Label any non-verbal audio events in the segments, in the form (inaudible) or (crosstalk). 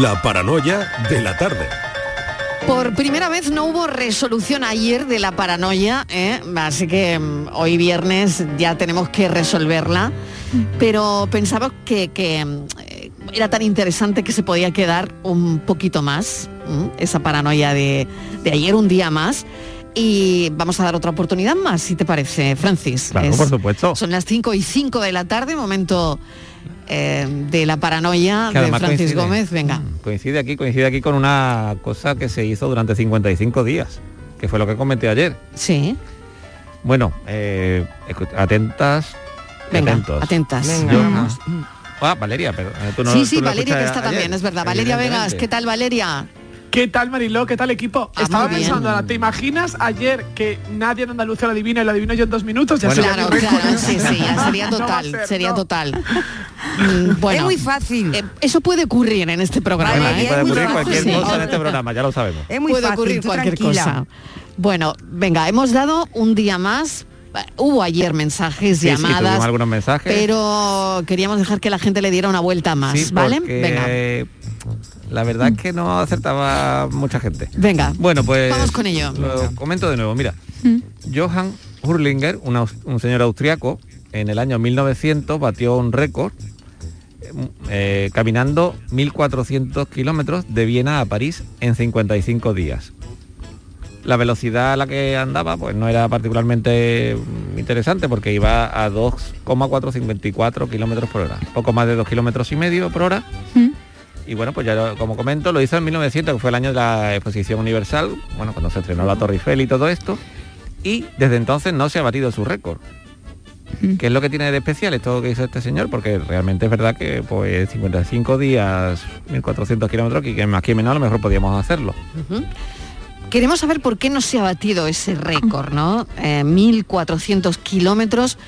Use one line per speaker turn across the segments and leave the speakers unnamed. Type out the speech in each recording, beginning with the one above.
La paranoia de la tarde.
Por primera vez no hubo resolución ayer de la paranoia, ¿eh? así que mm, hoy viernes ya tenemos que resolverla, pero pensaba que, que, mm, eh, era tan interesante que se podía quedar un poquito más, ¿m? esa paranoia de, de ayer, un día más. Y vamos a dar otra oportunidad más, si te parece, Francis.
Claro,
Es-
por supuesto.
Son las 5 y 5 de la tarde, momento eh, de la paranoia
Que
de Francis
coincide.
Gómez. Venga.
Coincide aquí, coincide aquí con una cosa que se hizo durante 55 días, que fue lo que comenté ayer.
Sí.
Bueno, eh, atentas.
Venga,
atentos.
atentas.
Venga,
Yo-
vamos.
Ah, Valeria, pero eh, tú no
sí, sí, Valeria que está
ayer,
también, es verdad. Valeria Vegas. ¿qué tal Valeria?
¿Qué tal Mariló? ¿Qué tal equipo?
Ah,
Estaba pensando, ahora, ¿te imaginas ayer que nadie en Andalucía lo adivina y lo adivino yo en dos minutos? Ya
Bueno.
sería
Claro, claro, sí, sí, ya (laughs) sería
No
total,
ser,
sería
no.
total. (laughs) Mm, Bueno,
es muy fácil.
eh, eso puede ocurrir en este programa,
Vale,
¿eh?
puede ocurrir cualquier
Sí.
cosa en este programa, ya lo sabemos.
es muy
puede
fácil.
ocurrir cualquier
tranquila.
cosa. Bueno, venga, hemos dado un día más. Eh, Hubo ayer mensajes,
Sí,
llamadas,
algunos mensajes.
pero queríamos dejar que la gente le diera una vuelta más,
Sí,
¿vale? Venga,
La verdad es que no acertaba mucha gente.
venga.
Bueno, pues
Vamos con ello.
Lo comento de nuevo, mira. Johann Hurlinger, un, señor austriaco, en el año 1900 batió un récord eh, caminando 1.400 kilómetros de Viena a París en 55 días. La velocidad a la que andaba pues no era particularmente mm, interesante porque iba a 2,454 kilómetros por hora, poco más de 2 kilómetros y medio por hora. Y bueno, pues ya como comento, lo hizo en 1900, que fue el año de la exposición universal, bueno, cuando se estrenó la Torre Eiffel y todo esto. Y desde entonces no se ha batido su récord. ¿Qué es lo que tiene de especial esto que hizo este señor? Porque realmente es verdad que pues 55 días, 1400 kilómetros, y que más que menos a lo mejor podíamos hacerlo.
Queremos saber por qué no se ha batido ese récord, ¿no? Eh, 1.400 kilómetros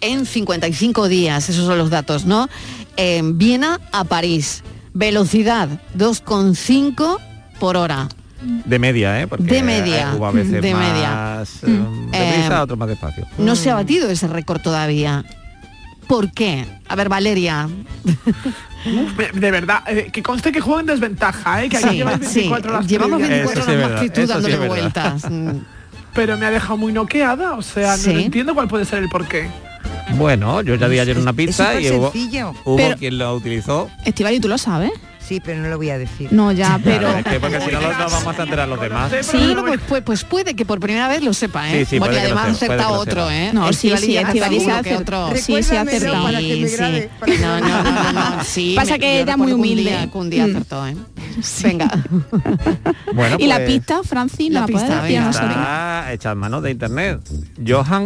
en 55 días, esos son los datos, ¿no? En Viena a París, velocidad 2,5 por hora.
De media, ¿eh? Porque
De media,
hubo a veces
de
más
media.
eh,
Eh,
deprisa, otros más despacio.
No se ha batido ese récord todavía. ¿Por qué? A ver, Valeria. (laughs)
Uf, de- verdad, eh, que conste que juego en desventaja, ¿eh? que aquí
Sí,
lleváis
sí,
24 horas
llevamos
previas.
24
Eso sí es
horas más que tú
sí
dándole vueltas. Mm. (laughs) (laughs)
Pero me ha dejado muy noqueada, o sea,
Sí.
no entiendo cuál puede ser el porqué.
Bueno, yo ya di ayer una
Es
pizza y hubo,
sencillo.
hubo
Pero-
quien lo utilizó.
Estival, ¿y tú lo sabes?
Sí, pero no lo voy a decir.
No, ya, pero...
Claro, es que porque si no nos vamos a enterar los demás.
Sí,
pues, pues, pues puede que por primera vez lo sepa, ¿eh?
Sí, sí,
bueno, y
puede que lo
además acerta otro. ¿eh?
No, sí, sí,
ya
Estivali
seguro
se
que
hace-
otro.
Sí, sí,
que
No, no, no, no, no, (laughs) sí,
Pasa
me-
que era muy humilde.
día- que un día
Mm.
acertó, ¿eh? Venga. (laughs)
Bueno,
¿Y la
pues,
pista, Francis?
La
¿La, puedes
pista,
decir nosotros?
Está hecha mano de internet. Johan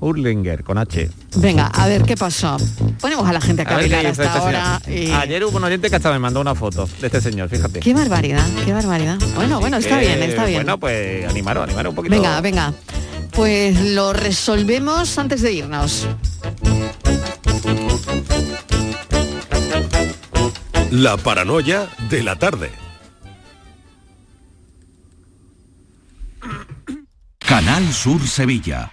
Hurlinger, con H.
Venga, a ver qué pasó. Ponemos a la gente a
A
cavilar hasta
este
ahora. y-
Ayer hubo un oyente que hasta me mandó una foto de este señor, fíjate.
Qué barbaridad, qué barbaridad. Bueno, bueno, está
Que,
bien, está bien.
Bueno, pues animaros, animaros un poquito.
Venga, venga. Pues lo resolvemos antes de irnos.
La paranoia de la tarde.
Canal Sur Sevilla.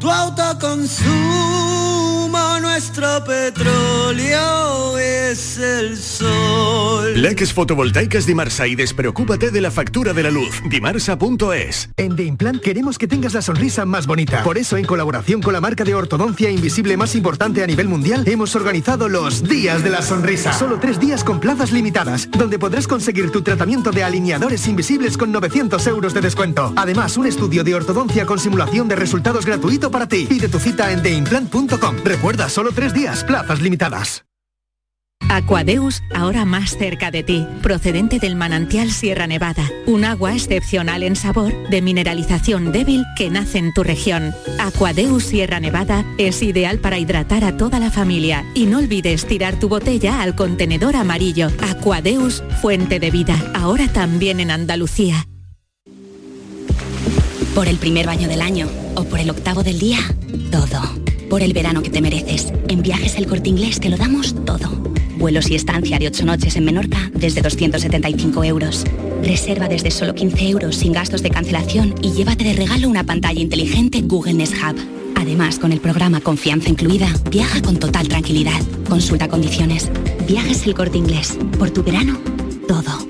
tu autoconsumo, nuestro petróleo es el sol.
Leques fotovoltaicas Dimarsa y despreocúpate de la factura de la luz. Dimarsa.es.
En The Implant queremos que tengas la sonrisa más bonita. Por eso, en colaboración con la marca de ortodoncia invisible más importante a nivel mundial, hemos organizado los Días de la Sonrisa. Solo tres días con plazas limitadas, donde podrás conseguir tu tratamiento de alineadores invisibles con 900 euros de descuento. Además, un estudio de ortodoncia con simulación de resultados gratuito para ti. Pide tu cita en theimplant.com. Recuerda, solo tres días, plazas limitadas.
Aquadeus, ahora más cerca de ti, procedente del manantial Sierra Nevada, un agua excepcional en sabor, de mineralización débil que nace en tu región. Aquadeus Sierra Nevada es ideal para hidratar a toda la familia y no olvides tirar tu botella al contenedor amarillo. Aquadeus, fuente de vida, ahora también en Andalucía.
Por el primer baño del año o por el octavo del día, todo. Por el verano que te mereces. En Viajes El Corte Inglés te lo damos todo. Vuelos y estancia de 8 noches en Menorca desde 275 euros. Reserva desde solo 15 euros sin gastos de cancelación y llévate de regalo una pantalla inteligente Google Nest Hub. Además, con el programa Confianza Incluida, viaja con total tranquilidad. Consulta condiciones. Viajes El Corte Inglés. Por tu verano, todo.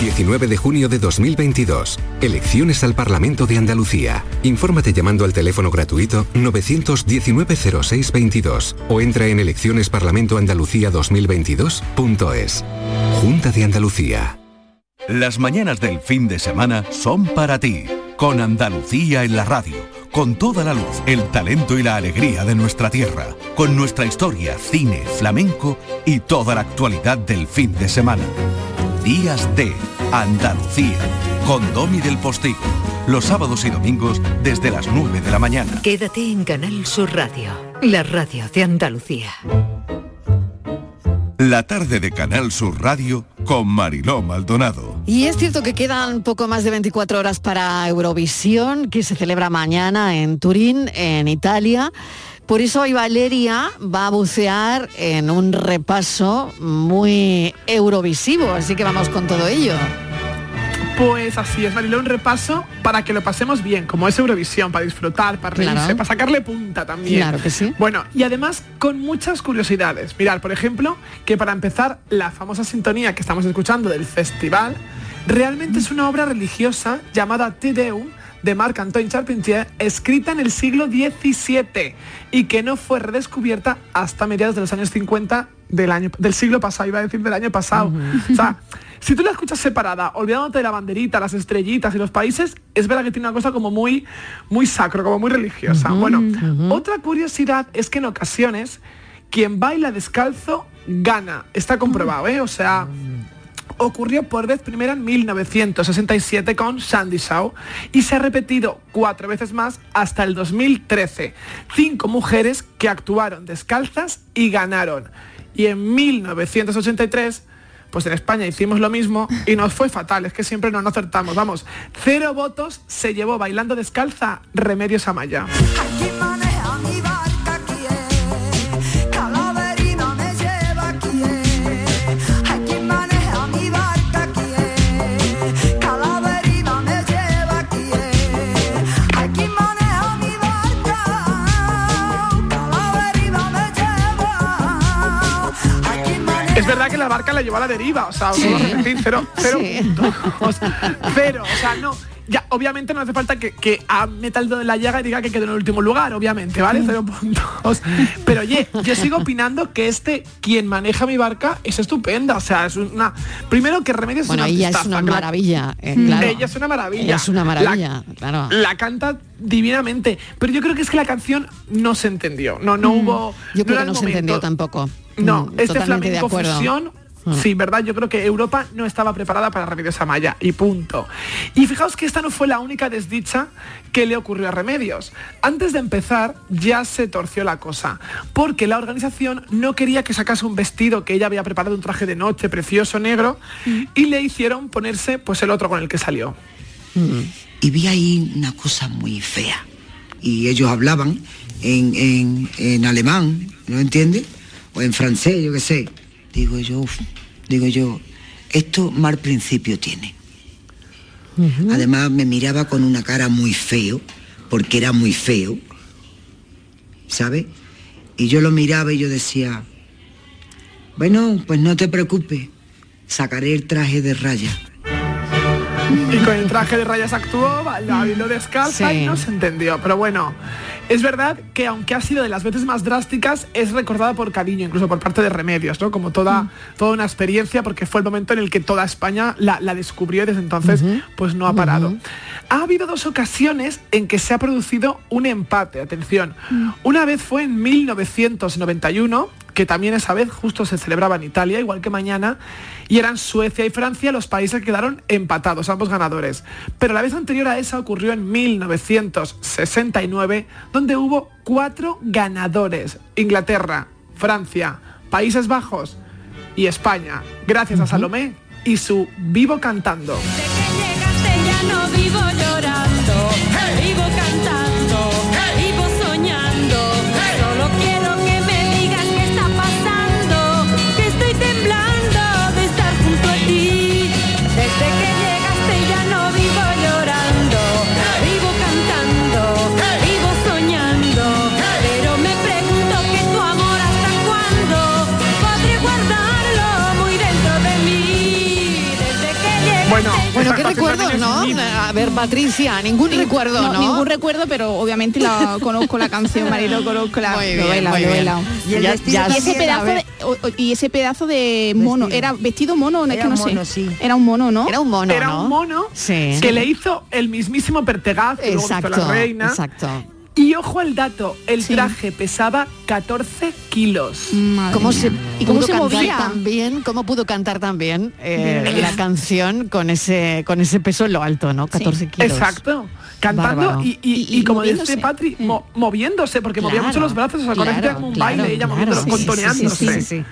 19 de junio de 2022. Elecciones al Parlamento de Andalucía. Infórmate llamando al teléfono gratuito 919-0622 o entra en eleccionesparlamentoandalucía2022.es. Junta de Andalucía.
Las mañanas del fin de semana son para ti, con Andalucía en la radio, con toda la luz, el talento y la alegría de nuestra tierra, con nuestra historia, cine, flamenco y toda la actualidad del fin de semana. Días de Andalucía, con Domi del Postigo, los sábados y domingos desde las 9 de la mañana.
Quédate en Canal Sur Radio, la radio de Andalucía.
La tarde de Canal Sur Radio con Mariló Maldonado.
Y es cierto que quedan poco más de 24 horas para Eurovisión, que se celebra mañana en Turín, en Italia. Por eso hoy Valeria va a bucear en un repaso muy eurovisivo, así que vamos con todo ello.
Pues así es, Mariló, un repaso para que lo pasemos bien, como es Eurovisión, para disfrutar, para reírse,
Claro.
para sacarle punta también.
Claro que sí.
Bueno, y además con muchas curiosidades. Mirad, por ejemplo, que para empezar, la famosa sintonía que estamos escuchando del festival realmente es una obra religiosa llamada Te Deum de Marc-Antoine Charpentier, escrita en el siglo XVII y que no fue redescubierta hasta mediados de los años 50 del, año, del siglo pasado, iba a decir del año pasado. O sea, si tú la escuchas separada, olvidándote de la banderita, las estrellitas y los países, es verdad que tiene una cosa como muy, muy sacro, como muy religiosa. Bueno, otra curiosidad es que en ocasiones quien baila descalzo gana. Está comprobado, ¿eh? O sea, ocurrió por vez primera en 1967 con Sandy Shaw y se ha repetido cuatro veces más hasta el 2013. Cinco mujeres que actuaron descalzas y ganaron. Y en 1983 pues en España hicimos lo mismo y nos fue fatal, es que siempre no nos acertamos. Vamos, cero votos se llevó bailando descalza Remedios Amaya. Verdad que la barca la llevó a la deriva, o sea, os vuelvo a repetir, cero, cero puntos. (laughs) Cero, o sea, no. Ya, obviamente no hace falta que, que a meta el dedo en la llaga y diga que quedó en el último lugar, obviamente, ¿vale? Cero puntos. Pero oye, yo sigo opinando que este, quien maneja mi barca, es estupenda. O sea, es una. Primero que Remedios
Bueno,
es una
ella es una maravilla, eh, claro.
Ella es una maravilla.
Ella es una maravilla,
La-
claro.
La canta divinamente. Pero yo creo que es que la canción no se entendió. No, no hubo.
Yo creo que no se entendió tampoco.
No,
Mm,
este
de
flamenco
acuerdo.
fusión,
Mm.
Sí, ¿verdad? Yo creo que Europa no estaba preparada para Remedios Amaya y punto. Y fijaos que esta no fue la única desdicha que le ocurrió a Remedios. Antes de empezar ya se torció la cosa, porque la organización no quería que sacase un vestido que ella había preparado, un traje de noche precioso negro, y le hicieron ponerse pues el otro con el que salió.
y vi ahí una cosa muy fea. Y ellos hablaban en, en- en alemán, ¿no entiendes? O en francés, yo qué sé. Digo yo, uf, digo yo, esto mal principio tiene. Además me miraba con una cara muy feo, porque era muy feo, ¿sabes? Y yo lo miraba y yo decía, bueno, pues no te preocupes, sacaré el traje de raya.
Y con el traje de rayas actuó, bailó descalza
Sí.
y no se entendió. Pero bueno, es verdad que aunque ha sido de las veces más drásticas, es recordada por cariño, incluso por parte de Remedios, ¿no? Como toda, toda una experiencia, porque fue el momento en el que toda España la, la descubrió y desde entonces pues no ha parado. Ha habido dos ocasiones en que se ha producido un empate, atención. Una vez fue en 1991, que también esa vez justo se celebraba en Italia, igual que mañana, y eran Suecia y Francia los países que quedaron empatados, ambos ganadores. Pero la vez anterior a esa ocurrió en 1969, donde hubo cuatro ganadores. Inglaterra, Francia, Países Bajos y España. Gracias a Salomé y su Vivo Cantando. Bueno,
qué recuerdos, ¿no? A ver, Patricia, ningún recuerdo, ¿no?
No, ningún recuerdo, pero obviamente la (laughs) conozco la canción, Marilo, conozco la
Muy bien, muy bien.
bailado.
Y el Ya- vestido ya-
y ese pedazo de, o- y ese pedazo de mono, era vestido mono, no es
Era
que no
un
sé.
mono, sí.
Era un mono, ¿no?
Era un mono,
Era
¿no?
un mono
Sí.
que le hizo el mismísimo Pertegaz,
Exacto,
la reina.
exacto.
Y ojo al dato, el traje pesaba 14 kilos.
¿Cómo se,
¿Y cómo se movía?
también? ¿Cómo pudo cantar también eh, la canción con ese con ese peso en lo alto, ¿no? 14 kilos.
Exacto. Cantando y, y-
Y- y
y como
moviéndose.
dice Patri, mo- moviéndose, porque movía mucho los brazos, o sea, con
claro,
como un
claro,
baile, ella
claro.
moviéndolo,
Sí, sí, sí,
contoneándose.
sí, sí, sí.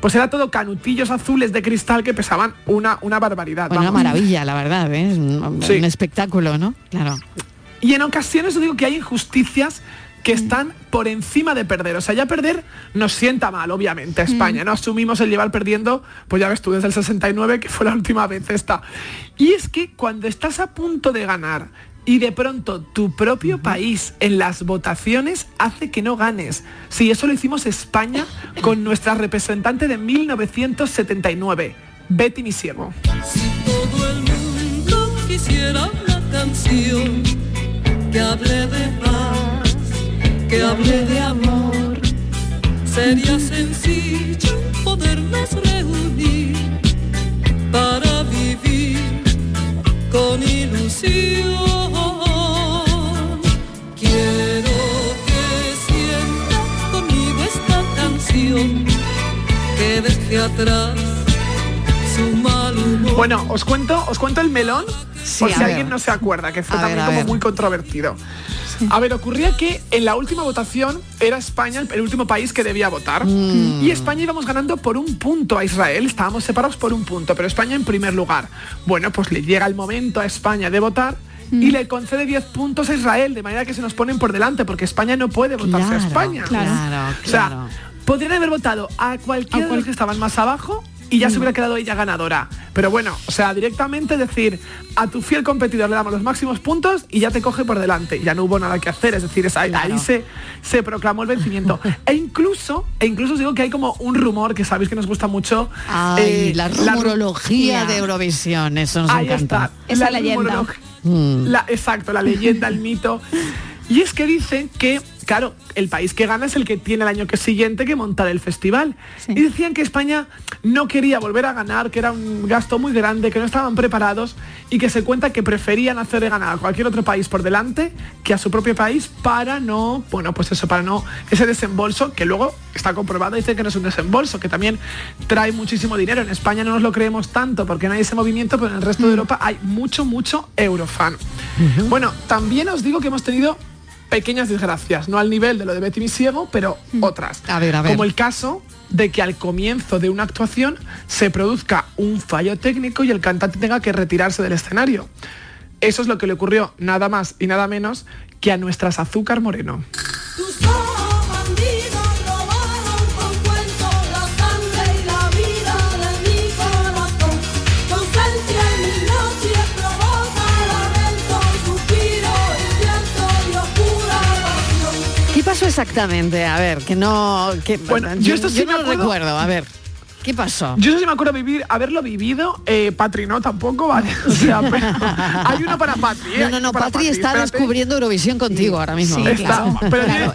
Pues era todo canutillos azules de cristal que pesaban una, una barbaridad.
Bueno, una maravilla, la verdad, ¿eh? Es un,
Sí.
un espectáculo, ¿no? Claro.
Y en ocasiones os digo que hay injusticias que están por encima de perder. O sea, ya perder nos sienta mal, obviamente, a España. No asumimos el llevar perdiendo, pues ya ves tú, desde el 69, que fue la última vez esta. Y es que cuando estás a punto de ganar y de pronto tu propio país en las votaciones hace que no ganes. Sí, eso lo hicimos España (laughs) con nuestra representante de 1979, Betty Misiego.
todo el mundo quisiera una canción que hable de paz, que hable de amor. Sería sencillo podernos reunir para vivir con ilusión. Quiero que sienta conmigo esta canción que deje atrás su mal humor.
Bueno, os cuento, os cuento el melón, por
a
si
ver.
alguien no se acuerda, que fue
A
también
ver, a
como muy controvertido. A ver, ocurría que en la última votación era España el, último país que debía votar.
Mm.
Y España íbamos ganando por un punto a Israel, estábamos separados por un punto, pero España en primer lugar. Bueno, pues le llega el momento a España de votar.
Mm.
Y le concede 10 puntos a Israel, de manera que se nos ponen por delante, porque España no puede votarse a
Claro,
España.
claro,
O sea,
claro.
podrían haber votado a cualquiera de los que estaban más abajo y ya se hubiera quedado ella ganadora. Pero bueno, o sea, directamente decir, a tu fiel competidor le damos los máximos puntos y ya te coge por delante. Ya no hubo nada que hacer, es decir, es ahí, ahí se, se proclamó el vencimiento. (laughs) e incluso, e incluso os digo que hay como un rumor que sabéis que nos gusta mucho.
Ay,
eh,
la
ru-
rumorología de Eurovisión, eso nos
Ahí
encanta.
está.
Esa
la
leyenda.
Mm.
la- exacto, la leyenda, el mito. (laughs) Y es que dicen que, claro, el país que gana es el que tiene el año que siguiente que montar el festival. Y decían que España no quería volver a ganar, que era un gasto muy grande, que no estaban preparados y que se cuenta que preferían hacer ganar a cualquier otro país por delante que a su propio país para no, bueno, pues eso, para no ese desembolso que luego está comprobado, dice que no es un desembolso, que también trae muchísimo dinero. En España no nos lo creemos tanto porque no hay ese movimiento, pero en el resto de Europa hay mucho, mucho eurofan. Bueno, también os digo que hemos tenido pequeñas desgracias, no al nivel de lo de Betty mi ciego, pero otras.
A ver, a ver.
Como el caso de que al comienzo de una actuación se produzca un fallo técnico y el cantante tenga que retirarse del escenario. Eso es lo que le ocurrió nada más y nada menos que a nuestras Azúcar Moreno.
Exactamente? A ver, que no... Que,
Bueno,
yo,
esto sí
yo
me
no
acuerdo.
recuerdo, a ver. ¿Qué pasó?
Yo no sé si me acuerdo vivir, haberlo vivido, eh, Patri no tampoco, ¿vale? O sea, pero (laughs) hay uno para Patri. ¿eh?
No, no, no, Patri está
espérate.
descubriendo Eurovisión contigo ahora mismo.
Sí, está, (laughs) pero, tiene-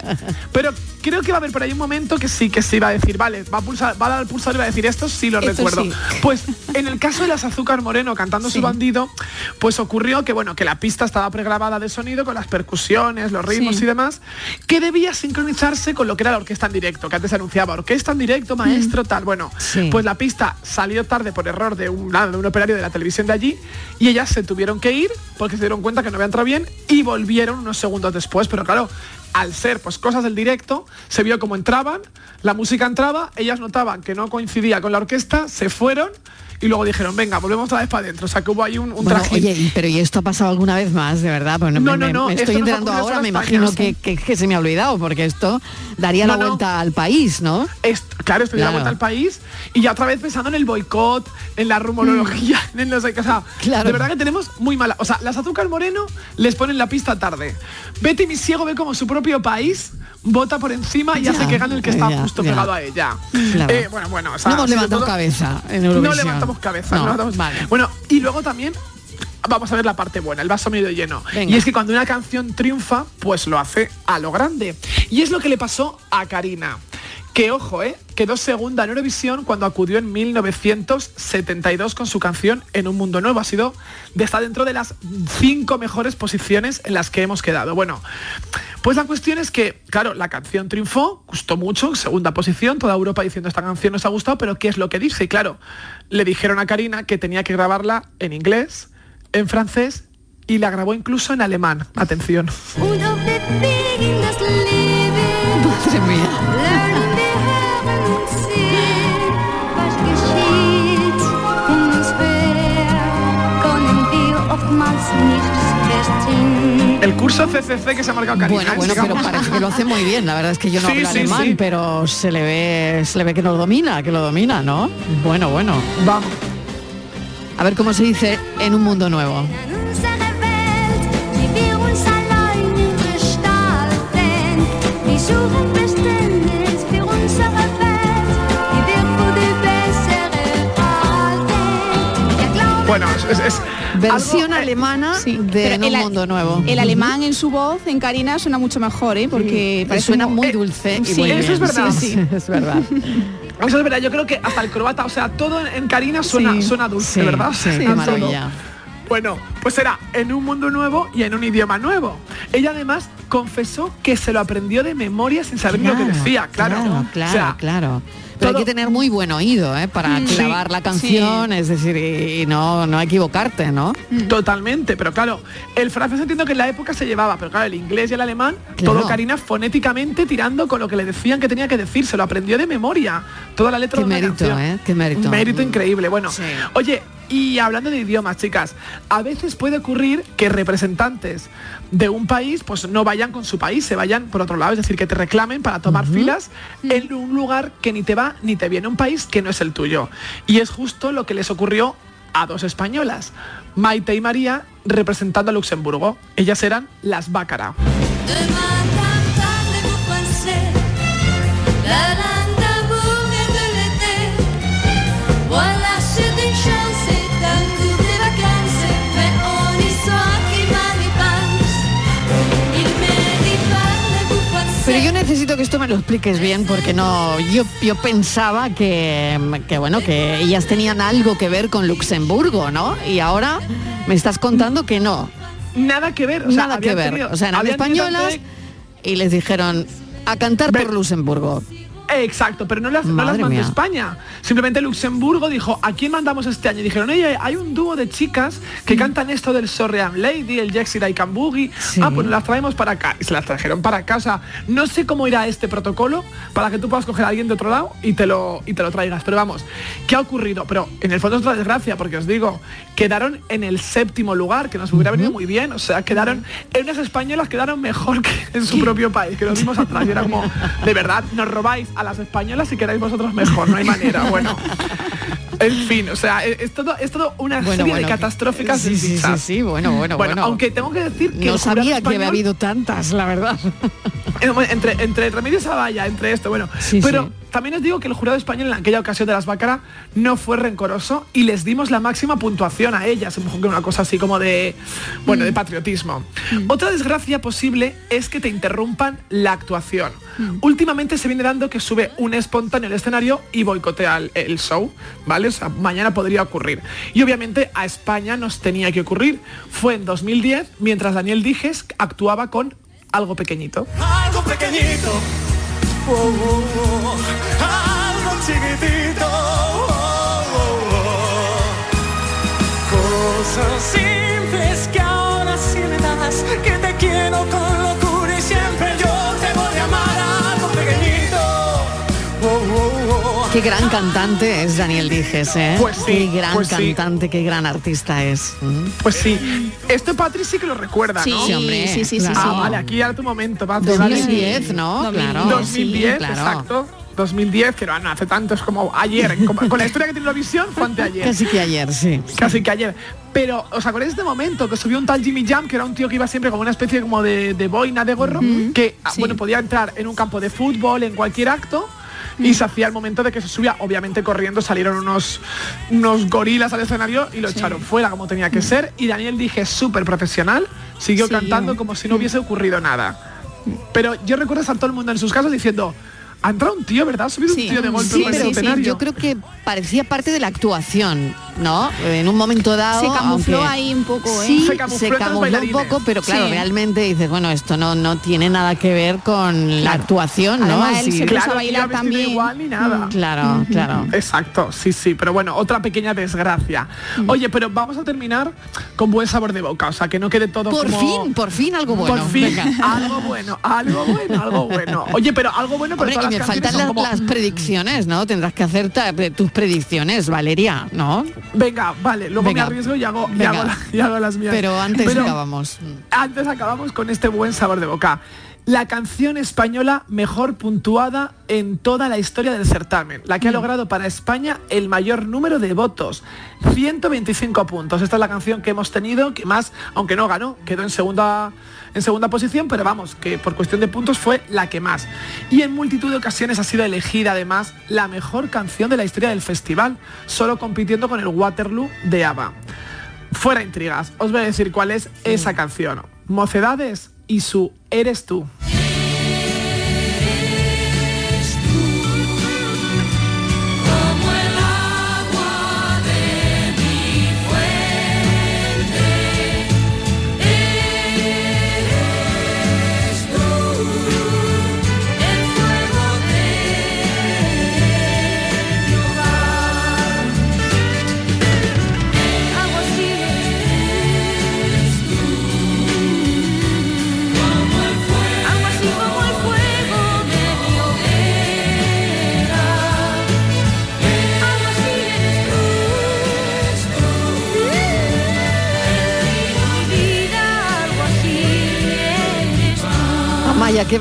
pero creo que va a haber por ahí un momento que sí, que sí va a decir, vale, va a, pulsar, va a dar el pulsar y va a decir esto, sí lo
Esto
recuerdo.
sí.
Pues en el caso de las Azúcar Moreno cantando su bandido, pues ocurrió que bueno, que la pista estaba pregrabada de sonido con las percusiones, los ritmos y demás, que debía sincronizarse con lo que era la orquesta en directo, que antes se anunciaba orquesta en directo, maestro, tal. Bueno,
Sí.
Pues la pista salió tarde por error de un, de un operario de la televisión de allí y ellas se tuvieron que ir porque se dieron cuenta que no había entrado bien y volvieron unos segundos después. Pero claro, al ser pues cosas del directo, se vio cómo entraban, la música entraba, ellas notaban que no coincidía con la orquesta, se fueron y luego dijeron, venga, volvemos otra vez para adentro. O sea, que hubo ahí un, un
Bueno,
trajín.
oye, pero ¿y esto ha pasado alguna vez más, de verdad? Bueno,
No,
me,
no,
me-
no,
me
esto
estoy enterando ahora, me
en
imagino que, que- que se me ha olvidado, porque esto daría la
no.
vuelta al país, ¿no?
Es- claro, estoy de la vuelta al país y ya otra vez pensando en el boicot, en la rumorología, (laughs) en no sé qué. O sea,
Claro.
de verdad que tenemos muy mala. O sea, las azúcar moreno les ponen la pista tarde. Betty mi ciego ve como su propio país vota por encima y
Ya,
hace que gane el que está
ya,
justo pegado a ella.
Claro.
Eh, bueno, bueno, o sea,
no
todo-
cabeza en Eurovisión.
No levantamos cabeza.
No,
no levantamos-
vale.
Bueno, y luego también vamos a ver la parte buena, el vaso medio lleno.
Venga.
Y es que cuando una canción triunfa, pues lo hace a lo grande. Y es lo que le pasó a Karina. Que ojo, ¿eh? Quedó segunda en Eurovisión cuando acudió en 1972 con su canción En un mundo nuevo. Ha sido de estar dentro de las cinco mejores posiciones en las que hemos quedado. Bueno, pues la cuestión es que, claro, la canción triunfó, gustó mucho, segunda posición, toda Europa diciendo esta canción nos ha gustado, pero ¿qué es lo que dice? Y claro, le dijeron a Karina que tenía que grabarla en inglés, en francés y la grabó incluso en alemán. Atención.
Madre mía.
El curso CCC que se ha marcado Karina.
Bueno, bueno, pero parece que lo hace muy bien. La verdad es que yo no
Sí,
hablo
sí,
alemán,
sí.
pero se le ve, se le ve que lo domina, que lo domina, ¿no? Bueno, bueno.
Vamos.
A ver cómo se dice en un mundo nuevo.
Bueno, es
Versión
algo, eh,
alemana de En un mundo nuevo.
El alemán en su voz, en Karina, suena mucho mejor, ¿eh? Porque parece
suena muy
eh,
dulce y
sí,
muy
eso es verdad.
Sí, sí. (laughs)
es verdad.
Eso es verdad, yo creo que hasta el croata, o sea, todo en, Karina suena,
Sí.
suena dulce,
Sí,
¿verdad?
sí, qué maravilla.
Bueno, pues era en un mundo nuevo y en un idioma nuevo. Ella además confesó que se lo aprendió de memoria sin saber lo que decía, claro.
Claro, claro,
O sea,
claro. Pero hay que tener muy buen oído, ¿eh? Para
Mm.
clavar
Sí,
la canción, es decir, y, y no, no equivocarte, ¿no?
Totalmente, pero claro, el francés entiendo que en la época se llevaba, pero claro, el inglés y el alemán,
Claro.
todo Karina fonéticamente tirando con lo que le decían que tenía que decir, se lo aprendió de memoria, toda la letra
Qué
de una
mérito,
canción.
¿eh? Qué mérito.
Un mérito increíble. Bueno,
Sí.
oye, y hablando de idiomas, chicas, a veces puede ocurrir que representantes de un país pues no vayan con su país, se vayan por otro lado, es decir, que te reclamen para tomar filas en un lugar que ni te va ni te viene, un país que no es el tuyo. Y es justo lo que les ocurrió a dos españolas, Maite y María, representando a Luxemburgo. Ellas eran las Bácara.
Pero yo necesito que esto me lo expliques bien porque no, yo, yo pensaba que, que bueno, que ellas tenían algo que ver con Luxemburgo, ¿no? Y ahora me estás contando que no.
Nada que ver, o sea,
Nada que ver.
tenido-
o sea, eran españolas y les dijeron a cantar por Luxemburgo.
Exacto, pero no las, no las
Madre
mandó
mía.
España. Simplemente Luxemburgo dijo, ¿a quién mandamos este año? Y dijeron, oye, hay un dúo de chicas que cantan esto del Sorream Lady, el Jaxira y Boogie. Ah, pues nos las traemos para acá. Y se las trajeron para sea, no sé cómo irá este protocolo para que tú puedas coger a alguien de otro lado y te lo, y te lo traigas. Pero vamos, ¿qué ha ocurrido? Pero en el fondo es otra desgracia, porque os digo, quedaron en el séptimo lugar, que nos hubiera venido muy bien. O sea, quedaron, en unas españolas quedaron mejor que en su propio país, que lo vimos atrás. Y era como, (laughs) de verdad, nos robáis a las españolas y quedáis vosotros mejor, no hay manera. (laughs) Bueno. En fin, o sea, es, todo, es todo una
Bueno,
serie
bueno,
de catastróficas
sí, sí, sí, sí, bueno, bueno, bueno.
aunque tengo que decir que
No sabía que había habido tantas, la verdad. (laughs)
entre, entre Remedios Zavalla, entre esto, bueno.
Sí,
pero
sí.
También os digo que el jurado español en aquella ocasión de las Bácaras no fue rencoroso y les dimos la máxima puntuación a ellas, poco una cosa así como de, bueno, de patriotismo. Otra desgracia posible es que te interrumpan la actuación. Últimamente se viene dando que sube un espontáneo al escenario y boicotea el, el show, ¿vale? O sea, mañana podría ocurrir. Y obviamente a España nos tenía que ocurrir. Fue en 2010, mientras Daniel Dijes actuaba con algo pequeñito.
Algo pequeñito, oh, oh, oh, algo chiquitito, cosas simples que ahora sí me das, que
Qué gran cantante es Daniel Dijes, ¿eh?
Pues sí,
Qué gran
pues sí.
cantante, qué gran artista es. Mm.
Pues sí, esto Patri sí que lo recuerda,
Sí,
¿no?
sí, hombre, sí, sí, sí,
Ah,
sí.
vale, aquí ahora tu momento, Patri. vale.
2010, ¿no? Claro.
2010,
Sí, claro.
exacto. 2010, que no, hace tanto, es como ayer. Como- con la historia que tiene la visión, fue anteayer.
Casi que ayer, sí.
Casi que ayer. Pero, ¿os acordáis de este momento? Que subió un tal Jimmy Jam, que era un tío que iba siempre como una especie como de, de boina de gorro, que ah, bueno, podía entrar en un campo de fútbol, en cualquier acto. Y se hacía el momento de que se subía, obviamente corriendo, salieron unos, unos gorilas al escenario y lo echaron fuera como tenía que ser. Y Daniel dije, súper profesional, siguió cantando como si no hubiese ocurrido nada. Pero yo recuerdo estar todo el mundo en sus casas diciendo, ha entrado un tío, ¿verdad? Ha subido un tío de golpe
Sí, pero sí, yo creo que parecía parte de la actuación, ¿no? En un momento dado.
Se camufló
aunque-
ahí un poco, ¿eh?
Sí,
Se
se
camufló
un poco, pero claro,
Sí.
realmente dices, bueno, esto no, no tiene nada que ver con la actuación, ¿no?
Además, él se puso a
Claro,
bailar también.
igual ni nada.
Claro, claro.
Exacto, sí, sí, pero bueno, otra pequeña desgracia. Oye, pero vamos a terminar con buen sabor de boca, o sea, que no quede todo
Por
como...
fin, por fin algo bueno.
Por fin,
Venga.
algo bueno, algo bueno, algo bueno. (laughs) Oye, pero algo bueno, pero
Hombre, me faltan las,
como...
las predicciones, ¿no? Tendrás que hacer tus predicciones, Valeria, ¿no?
Venga, vale, luego
Venga.
me arriesgo y hago, y hago, y hago las mías.
Pero antes
Pero
acabamos.
Antes acabamos con este buen sabor de boca. La canción española mejor puntuada en toda la historia del certamen, la que ha logrado para España el mayor número de votos, 125 puntos. Esta es la canción que hemos tenido, que más, aunque no ganó, quedó en segunda, en segunda posición, pero vamos, que por cuestión de puntos fue la que más. Y en multitud de ocasiones ha sido elegida además la mejor canción de la historia del festival, solo compitiendo con el Waterloo de ABBA. Fuera intrigas, os voy a decir cuál es esa canción. Mocedades y su Eres tú.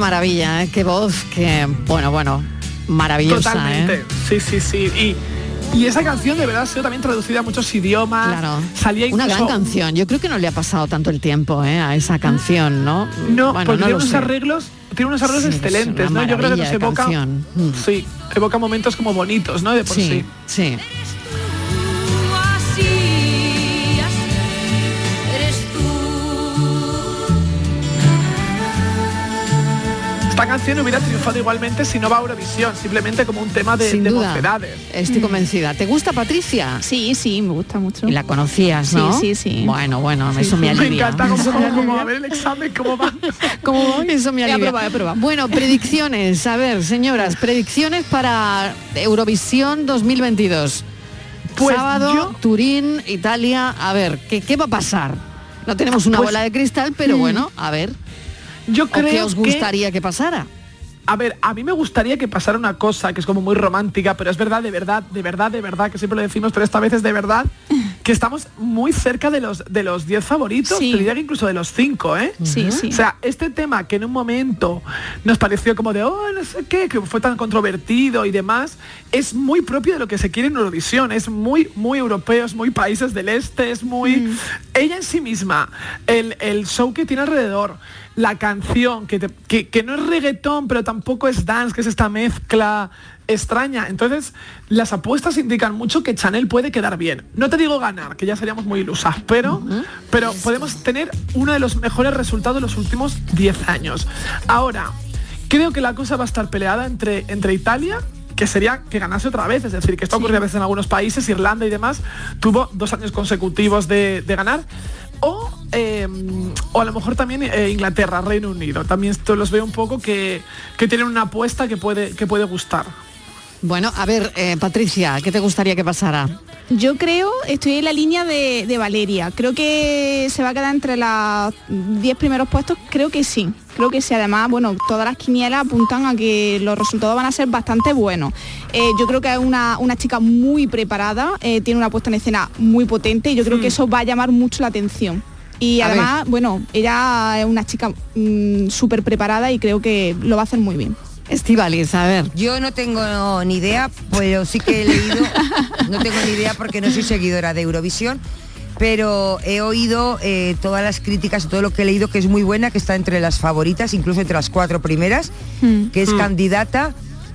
Maravilla, ¿eh? qué voz, qué bueno, bueno, maravillosa,
Totalmente.
¿eh?
Sí, sí, sí. Y, y esa canción de verdad ha sido también traducida a muchos idiomas.
Claro.
Salía
Una gran canción. Yo creo que no le ha pasado tanto el tiempo ¿eh? a esa canción, ¿no?
No,
bueno,
porque
no
tiene unos
sé.
arreglos, tiene unos arreglos
Sí,
excelentes, ¿no? Yo creo que nos evoca.
Mm.
sí, evoca momentos como bonitos, ¿no? De por sí.
Sí, sí.
Esta canción hubiera triunfado igualmente si no va a Eurovisión, simplemente como un tema de,
Sin
de
duda.
mocedades.
Estoy convencida. ¿Te gusta Patricia?
Sí, sí, me gusta mucho.
Y la conocías, ¿no?
Sí, sí, sí.
Bueno, bueno, eso me
Me
alivia.
encanta como, como, como a ver el examen, cómo va. (laughs)
¿Cómo? Eso me
He
alivia.
aprobado, he aprobado.
Bueno, predicciones. A ver, señoras, predicciones para Eurovisión 2022.
Pues
Sábado,
yo-
Turín, Italia. A ver, ¿qué, qué va a pasar? No tenemos una
Pues-
bola de cristal, pero
Mm.
bueno, a ver.
Yo
¿O
creo
qué os
que-
gustaría que pasara?
A ver, a mí me gustaría que pasara una cosa que es como muy romántica, pero es verdad, de verdad, de verdad, de verdad, que siempre lo decimos, pero esta vez es de verdad, que estamos muy cerca de los de los 10 favoritos,
Sí.
te diría que incluso de los 5, ¿eh?
Sí, sí.
O sea, este tema que en un momento nos pareció como de, oh, no sé qué, que fue tan controvertido y demás, es muy propio de lo que se quiere en Eurovisión, es muy, muy europeo, es muy países del este, es muy... Ella en sí misma, el, el show que tiene alrededor, la canción, que, te- que, que no es reggaetón, pero tampoco es dance, que es esta mezcla extraña. Entonces, las apuestas indican mucho que Chanel puede quedar bien. No te digo ganar, que ya seríamos muy ilusas, pero, pero podemos tener uno de los mejores resultados de los últimos 10 años. Ahora, creo que la cosa va a estar peleada entre, entre Italia que sería que ganase otra vez, es decir, que esto ocurre a veces en algunos países, Irlanda y demás, tuvo dos años consecutivos de, de ganar, o, eh, o a lo mejor también eh, Inglaterra, Reino Unido. También esto los veo un poco que, que tienen una apuesta que puede, que puede gustar.
Bueno, a ver, eh, Patricia, ¿qué te gustaría que pasara?
Yo creo, estoy en la línea de, de Valeria. Creo que se va a quedar entre los 10 primeros puestos. Creo que sí. Creo que sí. Además, bueno, todas las quinielas apuntan a que los resultados van a ser bastante buenos. Eh, yo creo que es una, una chica muy preparada, eh, tiene una puesta en escena muy potente y yo creo que eso va a llamar mucho la atención. Y además, bueno, ella es una chica mm, súper preparada y creo que lo va a hacer muy bien.
Estivalis, a ver.
Yo no tengo ni idea, pero sí que he leído, (laughs) no tengo ni idea porque no soy seguidora de Eurovisión, pero he oído eh, todas las críticas y todo lo que he leído que es muy buena, que está entre las favoritas, incluso entre las cuatro primeras, que es
Mm.
candidata.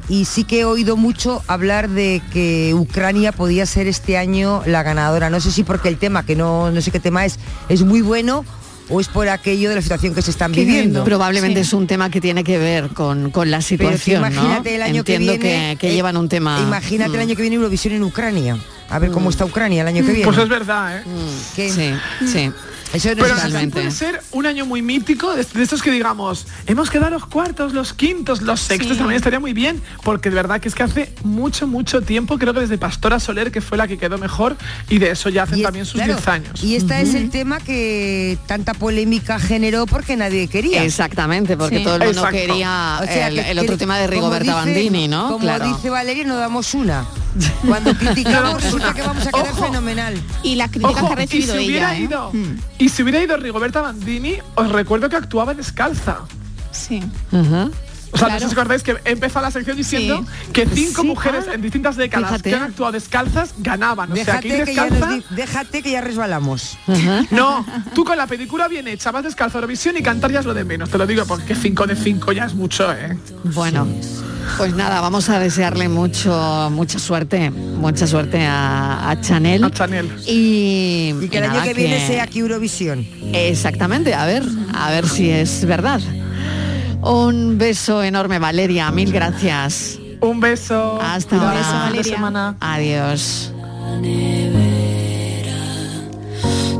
Y sí que he oído mucho hablar de que Ucrania podía ser este año la ganadora. No sé si porque el tema, que no, no sé qué tema es, es muy bueno o es por aquello de la situación que se están viviendo.
Probablemente es un tema que tiene que ver con, con la
Pero
situación,
tú imagínate
¿no?
el año
Entiendo
que viene.
que, que
eh,
llevan un tema.
Imagínate el
Mm.
año que viene Eurovisión en Ucrania. A ver cómo está Ucrania el año que viene.
Pues es verdad, ¿eh?
Que-
Sí, sí.
Eso no
Pero puede ser un año muy mítico de, de estos que digamos, hemos quedado los cuartos, los quintos, los sextos,
Sí.
también estaría muy bien, porque de verdad que es que hace mucho, mucho tiempo, creo que desde Pastora Soler, que fue la que quedó mejor, y de eso ya hacen también sus
Claro,
10 años.
Y este es el tema que tanta polémica generó porque nadie quería.
Exactamente, porque
Sí.
todo el mundo
Exacto.
quería
O sea,
el,
que-
el otro
que-
tema de Rigoberta
dice-
Bandini, ¿no?
Como
Claro.
dice Valeria, no damos una. (laughs) Cuando criticamos resulta que vamos a quedar
Ojo.
fenomenal.
Y las críticas
Ojo,
que ha recibido
y si hubiera
ella. ¿eh?
ido, y si hubiera ido Rigoberta Bandini, os recuerdo que actuaba descalza.
Sí.
O sea, no sé si os acordáis que empezó la sección diciendo que cinco
Sí,
mujeres en distintas décadas
fíjate.
que han actuado descalzas ganaban. O sea,
Déjate
aquí
que, ya
descalza.
nos di- déjate que ya resbalamos.
No, (laughs) tú con la pedicura bien hecha, vas descalzo a Eurovisión y cantar ya es lo de menos. Te lo digo porque 5 de 5 ya es mucho, ¿eh?
Bueno, pues nada, vamos a desearle mucho, mucha suerte, mucha suerte a, a Chanel.
A Chanel.
Y,
Y que el año que viene sea aquí Eurovisión.
Exactamente, a ver, a ver si es verdad. Un beso enorme, Valeria, mil gracias.
Un beso.
Hasta
Un
ahora.
beso, Valeria. semana.
Adiós.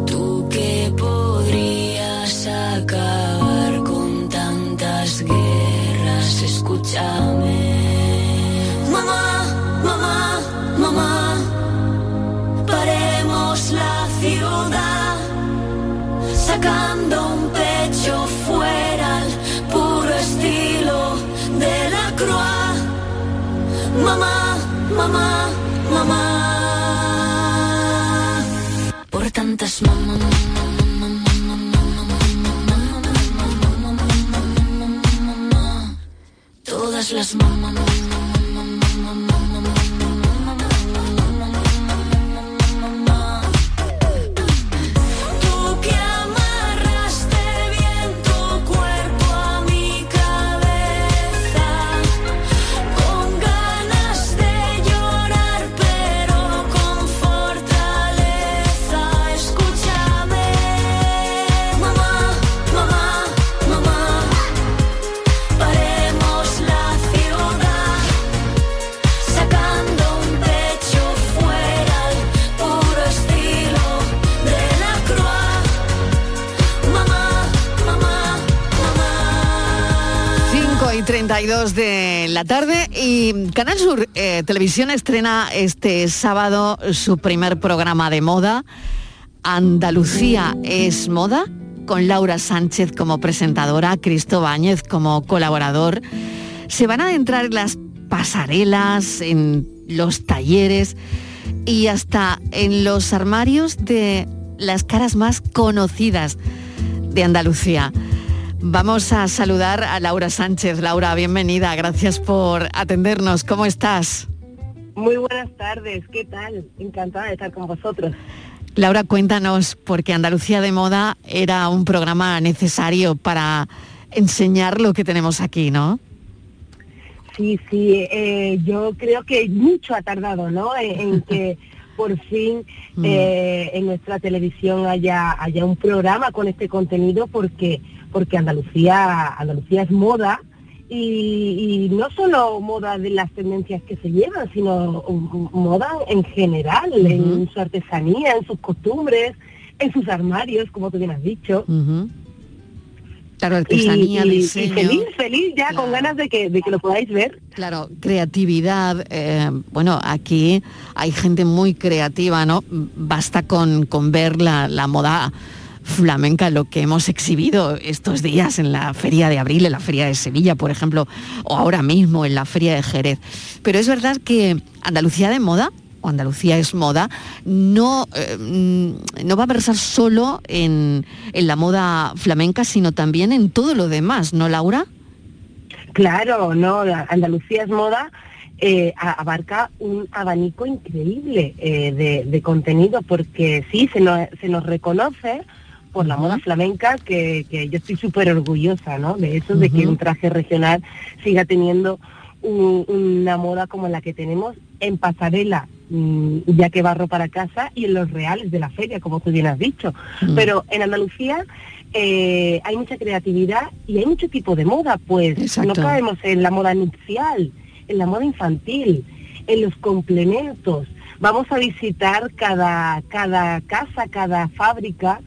Tú que podrías acabar con tantas guerras, escúchame. Mamá, mamá, mamá, paremos la ciudad, sacando las mamá.
32 de la tarde y Canal Sur eh, Televisión estrena este sábado su primer programa de moda. Andalucía es moda, con Laura Sánchez como presentadora, Cristo Báñez como colaborador. Se van a adentrar en las pasarelas, en los talleres y hasta en los armarios de las caras más conocidas de Andalucía. Vamos a saludar a Laura Sánchez. Laura, bienvenida. Gracias por atendernos. ¿Cómo estás?
Muy buenas tardes, ¿qué tal? Encantada de estar con vosotros.
Laura, cuéntanos, porque Andalucía de Moda era un programa necesario para enseñar lo que tenemos aquí, ¿no?
sí, sí. eh, yo creo que mucho ha tardado, ¿no? En, en (laughs) que por fin
Mm.
eh, en nuestra televisión haya, haya un programa con este contenido porque, porque Andalucía, Andalucía es moda y, y no solo moda de las tendencias que se llevan, sino moda en general, en su artesanía, en sus costumbres, en sus armarios, como tú bien has dicho.
Ujú. Claro, artesanía,
y,
diseño.
feliz, feliz ya con ganas de que, de que lo podáis ver.
Claro, creatividad. eh, bueno, aquí hay gente muy creativa, ¿no? Basta con, con ver la, la moda flamenca, lo que hemos exhibido estos días en la Feria de Abril, en la Feria de Sevilla, por ejemplo, o ahora mismo en la Feria de Jerez. Pero es verdad que Andalucía de moda, o Andalucía es moda, no, eh, no va a versar solo en, en la moda flamenca, sino también en todo lo demás, ¿no, Laura?
Claro, no, Andalucía es moda, eh, abarca un abanico increíble eh, de, de contenido, porque sí, se nos, se nos reconoce por la moda flamenca, que, que yo estoy súper orgullosa, ¿no? De eso, de que un traje regional siga teniendo un- una moda como la que tenemos en pasarela, mm, ya que barro para casa, y en los reales de la feria, como tú bien has dicho.
Mm.
Pero en Andalucía eh, hay mucha creatividad y hay mucho tipo de moda, pues
Exacto.
no caemos en la moda nupcial, en la moda infantil, en los complementos. Vamos a visitar cada, cada casa, cada fábrica,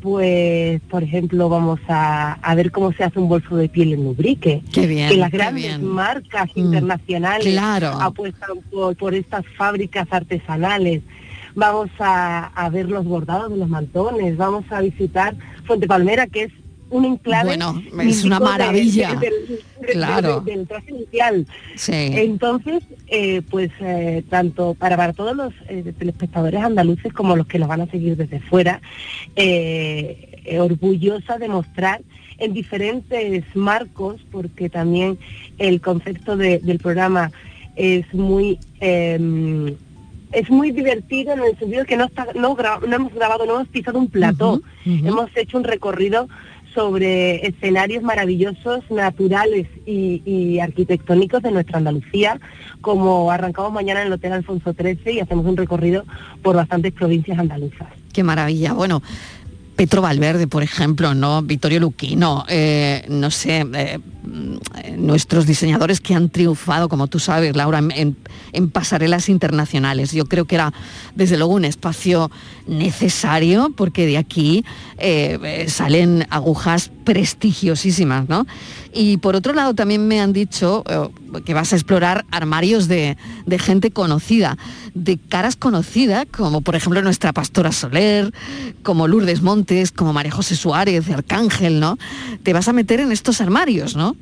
pues por ejemplo vamos a, a ver cómo se hace un bolso de piel en Lubrique.
Qué bien,
que las grandes
bien.
marcas
Mm,
internacionales
claro.
apuestan por, por estas fábricas artesanales. Vamos a, a ver los bordados de los mantones, vamos a visitar Fuente Palmera, que es un enclave.
Bueno, es una maravilla.
de- del- de-
Claro.
de- del traje inicial.
Sí.
Entonces, eh, pues eh, tanto para, para todos los eh, telespectadores andaluces como los que los van a seguir desde fuera, eh, eh, orgullosa de mostrar en diferentes marcos, porque también el concepto de- del programa es muy em, es muy divertido en el sentido que no está no, no hemos grabado, no hemos pisado un plató, hemos hecho un recorrido sobre escenarios maravillosos, naturales y, arquitectónicos de nuestra Andalucía, como arrancamos mañana en el Hotel Alfonso XIII y hacemos un recorrido por bastantes provincias andaluzas.
Qué maravilla. Bueno, Petro Valverde, por ejemplo, ¿no? Vittorio Luquino, eh, no sé, eh, nuestros diseñadores que han triunfado, como tú sabes, Laura, en, pasarelas internacionales. Yo creo que era, desde luego, un espacio necesario, porque de aquí eh, salen agujas prestigiosísimas, ¿no? Y por otro lado, también me han dicho eh, que vas a explorar armarios de, de gente conocida, de caras conocidas, como por ejemplo nuestra Pastora Soler, como Lourdes Montes, como María José Suárez, Arcángel, ¿no? Te vas a meter en estos armarios, ¿no?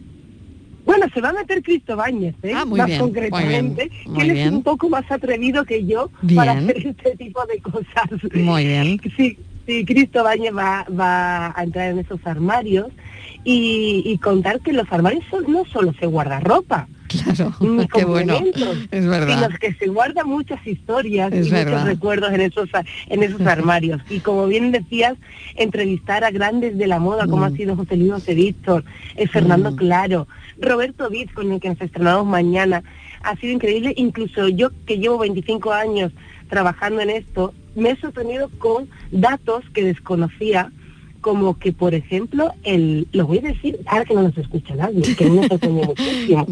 Bueno, se va a meter Cristo Báñez, ¿eh?
Ah, muy
más
bien, muy
concretamente,
bien, muy
que él es un poco más atrevido que yo
Bien.
para hacer este tipo de cosas.
Muy bien.
Sí, sí, Cristo Báñez va, va a entrar en esos armarios y, y contar que los armarios no solo se guarda ropa,
Claro,
ni (laughs)
qué bueno. Es verdad.
sino que se guardan muchas historias
Es
y
verdad.
muchos recuerdos en esos en esos (laughs) armarios. Y como bien decías, entrevistar a grandes de la moda, como
Mm.
ha sido José Luis José Víctor, eh, Fernando
Mm.
Claro, Roberto Viz, con el que nos estrenamos mañana, ha sido increíble. Incluso yo, que llevo 25 años trabajando en esto, me he sorprendido con datos que desconocía, como que, por ejemplo, el, lo voy a decir, ahora que no nos escucha nadie, que me sorprendió (laughs) muchísimo,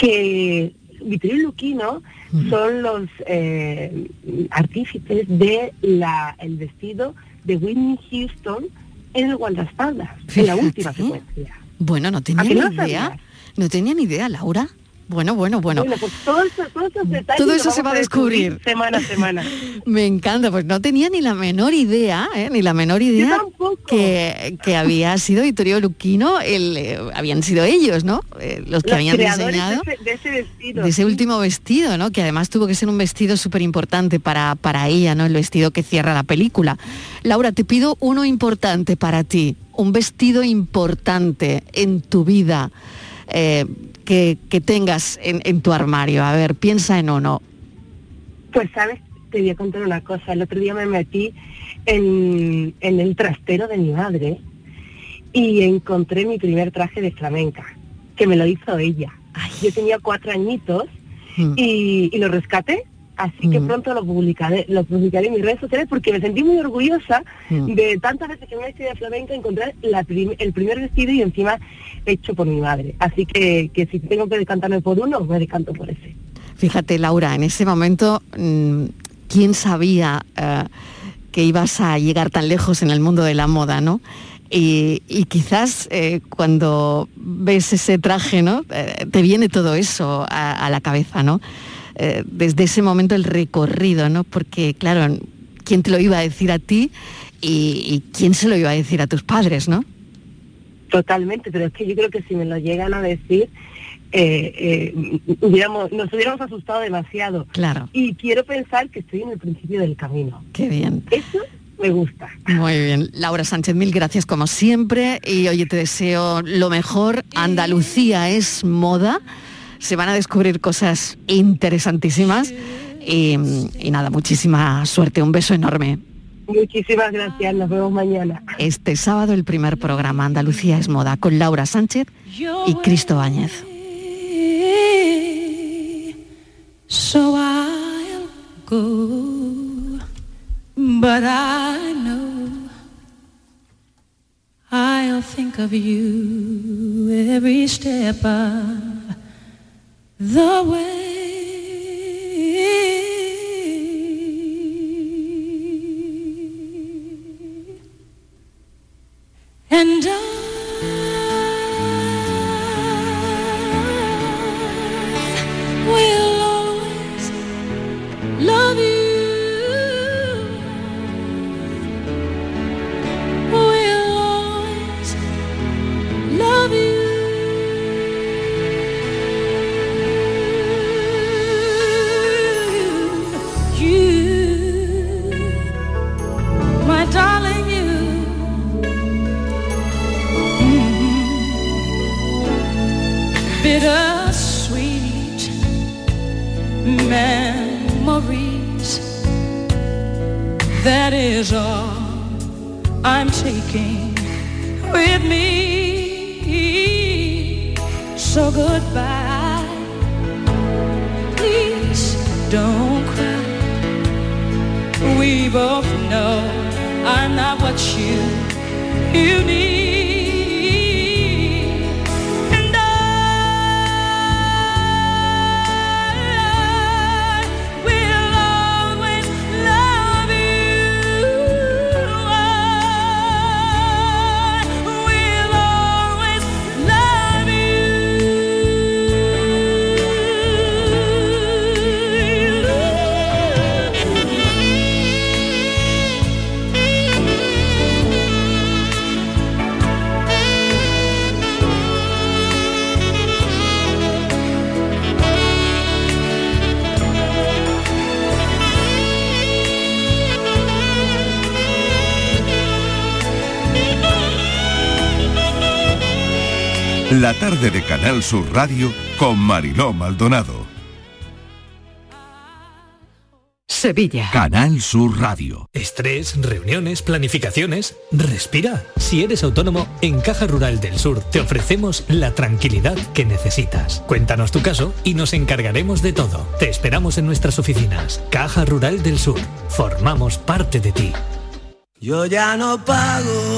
que Vittorio Luquino son los eh, artífices de la, el vestido de Whitney Houston en el guardaespaldas, en la última secuencia.
Bueno, no tenía
¿A que
ni
no
idea.
sabías?
No tenía ni idea, Laura. Bueno, bueno, bueno.
Bueno, pues todo eso- todos esos detalles
Todo
los
eso se va a descubrir.
semana a semana. (laughs)
Me encanta, pues no tenía ni la menor idea, ¿eh? ni la menor idea que, que había sido Vittorio Luquino, el, eh, habían sido ellos, ¿no? Eh, los que
Los
habían diseñado
de ese, de ese vestido.
de ese último vestido, ¿no? Que además tuvo que ser un vestido súper importante para, para ella, ¿no? El vestido que cierra la película. Laura, te pido uno importante para ti, un vestido importante en tu vida eh, que, que tengas en, en tu armario. A ver, piensa en uno.
Pues sabes, te voy a contar una cosa. El otro día me metí en, en el trastero de mi madre y encontré mi primer traje de flamenca, que me lo hizo ella. yo tenía cuatro añitos
Mm.
y, y lo rescaté. Así que pronto lo publicaré, lo publicaré en mis redes sociales porque me sentí muy orgullosa
Mm.
de tantas veces que en una historia flamenca encontrar la prim- el primer vestido y encima hecho por mi madre. Así que, que si tengo que decantarme por uno, me decanto por ese.
Fíjate, Laura, en ese momento, mm, ¿quién sabía eh, que ibas a llegar tan lejos en el mundo de la moda, no? Y, y quizás eh, cuando ves ese traje, ¿no? Eh, te viene todo eso a, a la cabeza, ¿no? Eh, desde ese momento el recorrido, ¿no? Porque, claro, ¿quién te lo iba a decir a ti y, y quién se lo iba a decir a tus padres, ¿no?
Totalmente, pero es que yo creo que si me lo llegan a decir, eh, eh, hubiéramos, nos hubiéramos asustado demasiado.
Claro.
Y quiero pensar que estoy en el principio del camino.
Qué bien.
Eso me gusta.
Muy bien. Laura Sánchez, mil gracias como siempre. Y oye, te deseo lo mejor. Andalucía es moda. Se van a descubrir cosas interesantísimas. Y, y nada, muchísima suerte. Un beso enorme.
Muchísimas gracias, nos vemos mañana.
Este sábado el primer programa Andalucía es moda con Laura Sánchez y Cristo Báñez.
So I'll go, but I know I'll think of you every step of the way. And I
La tarde de Canal Sur Radio con Mariló Maldonado.
Sevilla.
Canal Sur Radio.
Estrés, reuniones, planificaciones. Respira. Si eres autónomo, en Caja Rural del Sur te ofrecemos la tranquilidad que necesitas. Cuéntanos tu caso y nos encargaremos de todo. Te esperamos en nuestras oficinas. Caja Rural del Sur. Formamos parte de ti.
Yo ya no pago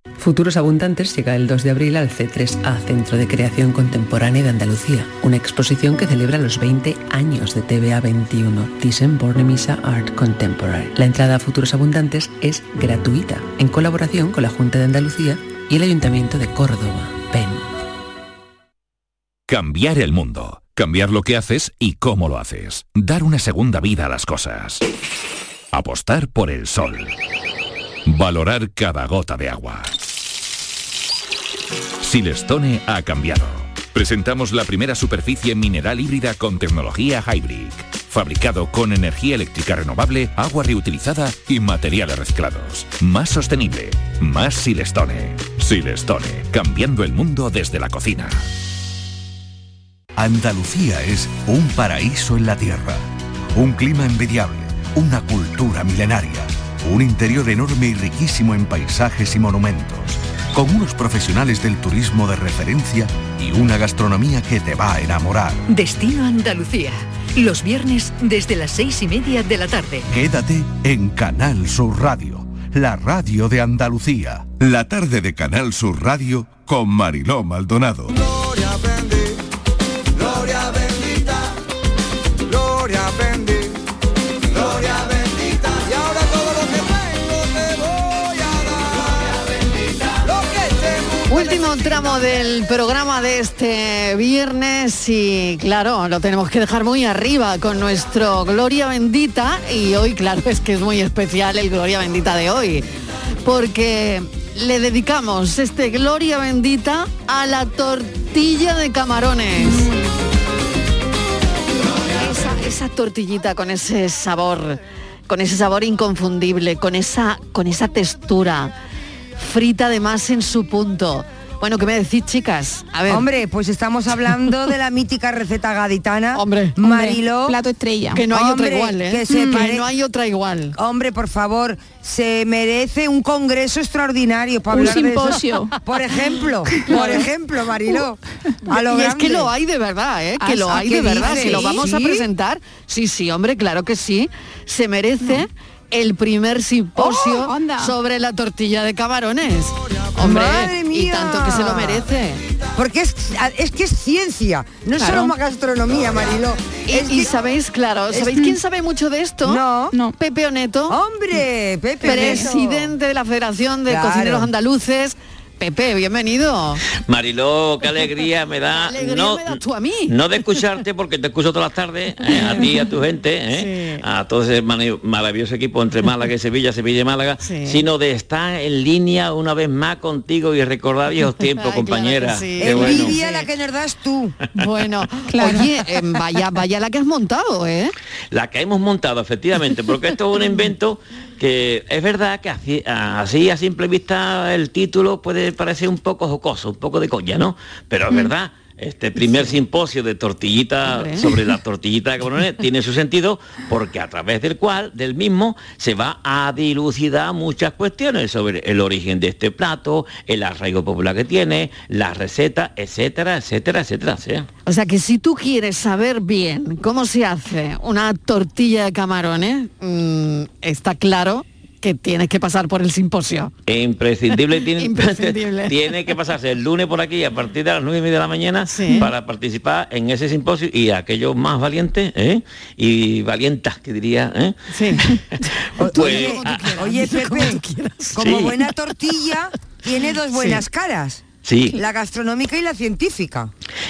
Futuros Abundantes llega el 2 de abril al C3A, Centro de Creación Contemporánea de Andalucía, una exposición que celebra los 20 años de TVA 21, Thyssen Bornemisza Art Contemporary. La entrada a Futuros Abundantes es gratuita, en colaboración con la Junta de Andalucía y el Ayuntamiento de Córdoba. Ven.
Cambiar el mundo. Cambiar lo que haces y cómo lo haces. Dar una segunda vida a las cosas. Apostar por el sol. Valorar cada gota de agua. Silestone ha cambiado. Presentamos la primera superficie mineral híbrida con tecnología Hybrid. Fabricado con energía eléctrica renovable, agua reutilizada y materiales reciclados. Más sostenible. Más Silestone. Silestone, cambiando el mundo desde la cocina.
Andalucía es un paraíso en la tierra, un clima envidiable, una cultura milenaria, un interior enorme y riquísimo en paisajes y monumentos, con unos profesionales del turismo de referencia y una gastronomía que te va a enamorar.
Destino Andalucía. Los viernes desde las seis y media de la tarde.
Quédate en Canal Sur Radio, la radio de Andalucía. La tarde de Canal Sur Radio con Mariló Maldonado.
Gloria
del programa de este viernes y claro, lo tenemos que dejar muy arriba con nuestro Gloria Bendita y hoy claro es que es muy especial el Gloria Bendita de hoy porque le dedicamos este Gloria Bendita a la tortilla de camarones. Esa, esa tortillita con ese sabor, con ese sabor inconfundible, con esa, con esa textura, frita además en su punto. Bueno, ¿qué me decís, chicas? A ver.
Hombre, pues estamos hablando de la mítica receta gaditana. (laughs)
Hombre.
Mariló.
Plato estrella.
Que no hay
Hombre,
otra igual, ¿eh?
que se
Que
pare-
no hay otra igual.
Hombre, por favor, se merece un congreso extraordinario para
Un
hablar de eso.
simposio. (laughs)
Por ejemplo, (laughs) por ejemplo, Mariló. A lo
y es que
grande.
lo hay de verdad, ¿eh? Que
Ah,
lo
¿ah,
hay de verdad. Si lo vamos a presentar, sí, sí, hombre, claro que sí. Se merece el primer simposio
Oh,
sobre la tortilla de camarones. Hombre,
Madre
y tanto que se lo merece.
Porque es, es que es ciencia, no es
Claro.
solo más gastronomía, Mariló.
Y,
Es
y
que-
sabéis, claro,
es-
¿sabéis quién sabe mucho de esto?
No.
No.
Pepe Oneto,
Hombre, Pepe. Neto.
presidente de la Federación de
Claro.
Cocineros Andaluces. Pepe, bienvenido.
Mariló, qué alegría me da. (laughs)
Alegría
no,
me das tú a mí.
no de escucharte porque te escucho todas las tardes, ¿eh? a ti y a tu gente, ¿eh? a todo ese maravilloso equipo entre Málaga y Sevilla, Sevilla y Málaga,
Sí.
sino de estar en línea una vez más contigo y recordar viejos (laughs) tiempos,
Ay, claro
compañera.
que sí.
Qué bueno.
Envidia la que nos das tú.
Bueno,
Claro.
oye, eh, vaya, vaya la que has montado, ¿eh?
La que hemos montado, efectivamente, porque esto es un invento que es verdad que así, así a simple vista el título puede parecer un poco jocoso, un poco de coña, ¿no? Pero es verdad. Este primer simposio de tortillita
Hombre.
sobre la tortillita de camarones (laughs) tiene su sentido porque a través del cual, del mismo, se va a dilucidar muchas cuestiones sobre el origen de este plato, el arraigo popular que tiene, la receta, etcétera, etcétera, etcétera. etcétera.
O sea que si tú quieres saber bien cómo se hace una tortilla de camarones, mm, está claro que tienes que pasar por el simposio.
Imprescindible (laughs) tiene,
Imprescindible. (laughs)
tiene que pasarse el lunes por aquí a partir de las nueve y media de la mañana
Sí.
para participar en ese simposio y aquellos más valientes ¿eh? y valientas que diría ¿eh?
Sí. (laughs)
pues,
Oye,
ah,
oye,
como
buena tortilla, tiene dos buenas caras.
Sí
La gastronómica y la científica.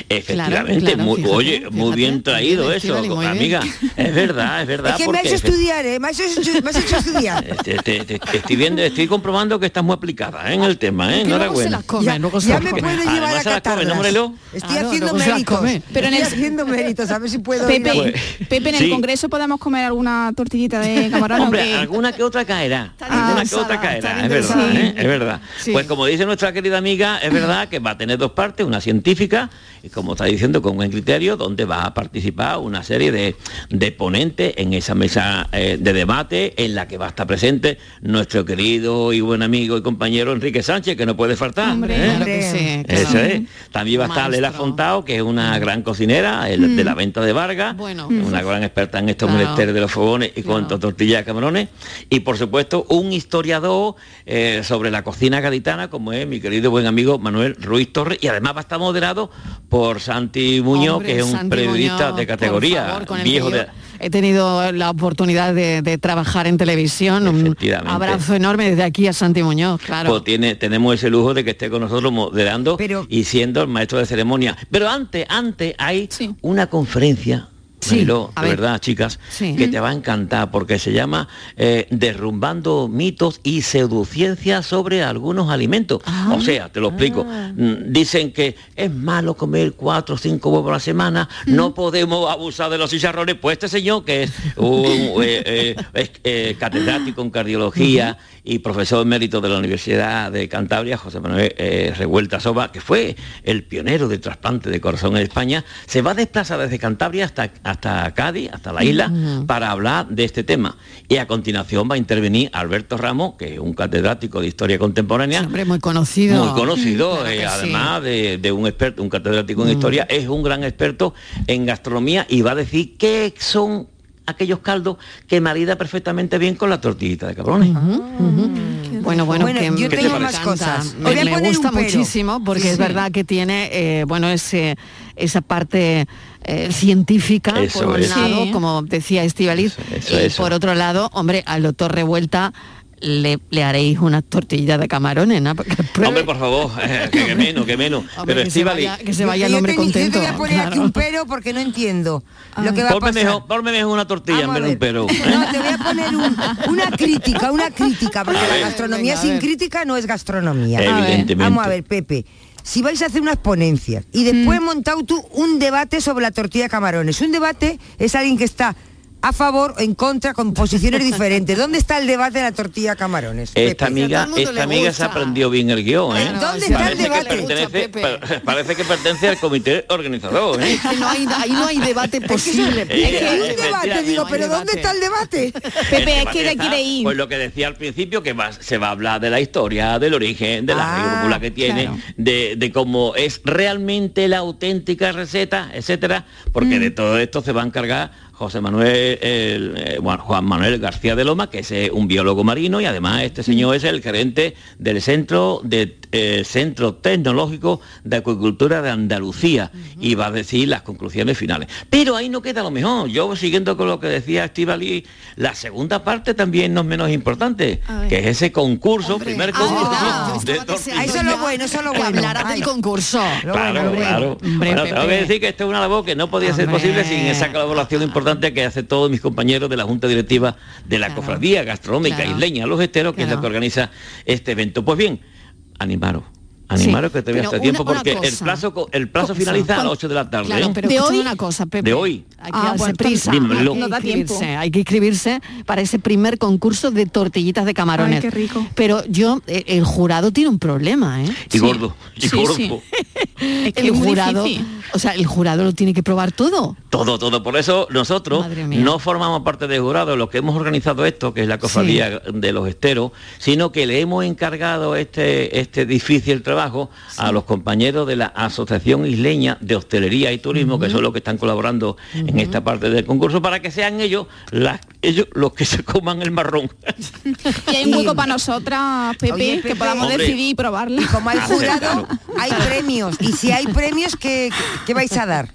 efectivamente
claro,
muy-
fíjate,
oye muy
fíjate,
bien traído
muy bien,
eso
Estíbaliz, muy bien.
amiga es verdad es verdad (laughs)
Es que me has hecho estudiar, ¿eh? Me has hecho, me has hecho estudiar. (laughs)
te- te- te- te estoy viendo estoy comprobando que estás muy aplicada ¿eh? en el tema ¿eh?
Que luego se
enhorabuena
las come,
Ya,
luego se
ya
las
me
come.
puedo llevar
Además
a
se las come,
catarlas.
nómbrelo.
Estoy haciendo
luego se las
méritos.
come.
Pero
en
estoy
el-
haciendo méritos, a ver si puedo
Pepe,
Pues,
Pepe, en
sí.
el Congreso podemos comer alguna tortillita de camarón. ¿o
Hombre,
qué?
alguna que otra caerá. Alguna que otra caerá, es verdad, ¿eh? es verdad.
Sí.
Pues como dice nuestra querida amiga, es verdad que va a tener dos partes, una científica, y como está diciendo, con buen criterio, donde va a participar una serie de, de ponentes en esa mesa eh, de debate, en la que va a estar presente nuestro querido y buen amigo y compañero Enrique Sánchez, que no puede faltar.
Hombre,
¿eh?
Claro que sí, claro.
Eso es. También va a estar Lela. Fontao, que es una gran cocinera el- de la venta de Vargas,
Bueno.
una gran experta en estos
Claro.
menesteres de los fogones y cuanto tortillas de camarones. Y por supuesto, un historiador eh, sobre la cocina gaditana, como es mi querido buen amigo Manuel Ruiz Torres, y además va a estar moderado por Santi Muñoz,
Hombre,
que es un
Santi
periodista
Muñoz,
de categoría,
favor, con el
viejo de...
He tenido la oportunidad de, de trabajar en televisión. Un abrazo enorme desde aquí a Santi Muñoz, claro.
Pues tiene, tenemos ese lujo de que esté con nosotros moderando
Pero-
y siendo el maestro de ceremonia. Pero antes, antes hay una conferencia
Sí,
Mariló,
a
de
ver.
verdad, chicas,
Sí.
que te va a encantar porque se llama eh, Derrumbando mitos y pseudociencias sobre algunos alimentos.
Ah.
O sea, te lo explico. Mm, Dicen que es malo comer cuatro o cinco huevos a la semana, no podemos abusar de los chicharrones. Pues este señor, que es un eh, (laughs) eh, catedrático en cardiología y profesor emérito de la Universidad de Cantabria, José Manuel Revuelta Soba, que fue el pionero del trasplante de corazón en España, se va a desplazar desde Cantabria hasta, hasta Cádiz, hasta la isla, para hablar de este tema. Y a continuación va a intervenir Alberto Ramos, que es un catedrático de historia contemporánea.
Hombre, muy conocido.
Muy conocido,
Claro
eh,
sí.
además de, de un experto, un catedrático en
Mm.
historia, es un gran experto en gastronomía y va a decir qué son aquellos caldos que marida perfectamente bien con la tortillita de cabrones.
Bueno, bueno,
Bueno,
que
yo
¿Qué te
tengo más cosas.
Me, gusta muchísimo porque es
Sí.
verdad que tiene, eh, bueno, ese, esa parte eh, científica
Eso
por un
es.
lado,
Sí.
como decía Estivaliz,
eso,
y
eso.
por otro lado, hombre, al doctor Revuelta le, le haréis unas tortillas de camarones, ¿no? Porque.
Hombre, por favor, eh, que, que menos, que menos.
Hombre,
Pero
que se vaya- que se vaya el
Yo
hombre
te- yo
contento.
te voy a poner aquí
claro.
un pero porque no entiendo lo que va a pasar.
mejor, ponme mejor una tortilla en vez de un pero.
No, te voy a poner un- una crítica, una crítica, porque la gastronomía
Venga,
sin crítica no es gastronomía.
Evidentemente.
Vamos a ver, Pepe. Si vais a hacer unas ponencias y después montado tú un debate sobre la tortilla de camarones, un debate es alguien que está a favor o en contra con posiciones (laughs) diferentes. ¿Dónde está el debate de la tortilla camarones?
Esta
Pepe?
amiga, esta amiga se aprendió bien el guion, ¿eh?
¿Dónde está el
parece, que
debate?
pertenece, pa- parece que pertenece al comité organizador, ¿eh?
Que no hay, ahí no hay debate posible. (laughs)
Es que
Es que hay un
Efectivamente.
debate, digo, pero ¿dónde está el debate? (laughs)
El debate está, Pues lo que decía al principio, que va- se va a hablar de la historia, del origen, de la
Ah,
que tiene,
claro.
de, de cómo es realmente la auténtica receta, etcétera, porque
Mm.
de todo esto se va a encargar José Manuel, el, eh, bueno, Juan Manuel García de Loma, que es eh, un biólogo marino y además este señor es el gerente del centro de eh, Centro Tecnológico de Acuicultura de Andalucía y va a decir las conclusiones finales. Pero ahí no queda lo mejor. Yo siguiendo con lo que decía Estivali, la segunda parte también no es menos importante, que es ese concurso, primer concurso de.
Ah, eso es lo bueno, eso es lo bueno.
hablaras del concurso.
Claro, claro. Bueno, tengo que decir que esto es una labor que no podía ser posible sin esa colaboración importante que hace todos mis compañeros de la Junta Directiva de la Cofradía Gastronómica
Claro.
Isleña Los Esteros, que es la que organiza este evento. Pues bien, animaros. Animaros
Sí,
que todavía
pero
está tiempo
una- una
porque el plazo el plazo finaliza a las 8 de la tarde.
Claro,
¿eh?
pero escucha una cosa, Pepe.
De hoy.
Hay que
Ah, bueno,
prisa.
Dímelo.
Hay que
No da tiempo.
inscribirse, Hay que inscribirse para ese primer concurso de tortillitas de camarones.
Ay, qué rico.
Pero yo, eh, el jurado tiene un problema, ¿eh?
Y gordo, y
Sí,
gordo.
sí. (laughs) Es que
el jurado,
difícil.
o sea, el jurado lo tiene que probar todo.
Todo, todo. Por eso nosotros no formamos parte del jurado, los que hemos organizado esto, que es la cofradía de los esteros, sino que le hemos encargado este, este difícil trabajo a los compañeros de la Asociación Isleña de Hostelería y Turismo, que son los que están colaborando en esta parte del concurso, para que sean ellos, las- ellos los que se coman el marrón. (laughs)
Y hay un hueco para nosotras, Pepe,
Oye,
que podamos
Hombre.
decidir y probarla.
Y como hay (laughs) jurado, hay premios. Y si hay premios, ¿qué, qué vais a dar?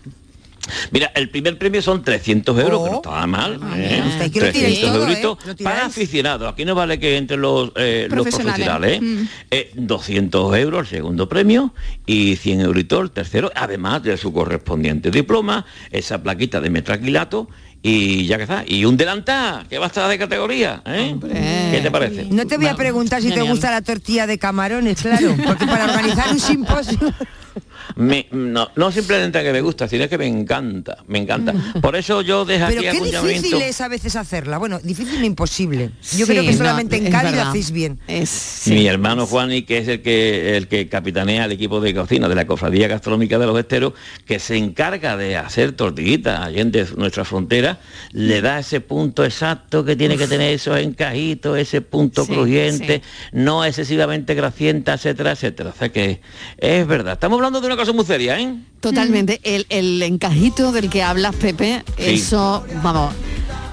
Mira, el primer premio son 300 euros, que no está mal. ¿eh?
lo tiráis
300
todo, ¿eh?
para aficionados. Aquí no vale que entre los, eh, los
Profesionales.
profesionales. ¿eh?
Mm.
Eh, 200 euros el segundo premio y 100 euritos el tercero, además de su correspondiente diploma, esa plaquita de metraquilato y ya que está. Y un delantal, que va a estar de categoría. ¿eh? ¿Qué te parece?
No te voy a preguntar si te gusta la tortilla de camarones, claro, porque para organizar un simposio... (laughs)
Me- no, no simplemente que me gusta, sino que me encanta, me encanta. Por eso yo desde
Pero
aquí
qué difícil
llamamiento.
es a veces hacerla. Bueno, difícil e imposible. Yo
Sí,
creo que
no,
solamente en Cádiz lo hacéis bien.
Es, sí.
Mi hermano Juani, que es el que el que capitanea el equipo de cocina de la Cofradía Gastronómica de los Esteros, que se encarga de hacer tortillitas allá en de nuestra frontera, le da ese punto exacto que tiene que tener esos encajitos, ese punto
Sí,
crujiente, no excesivamente gracienta, etcétera, etcétera. O sea que es verdad. Estamos hablando de una cosa muy seria, ¿eh?
Totalmente. El, el encajito del que hablas, Pepe,
Sí.
eso, vamos,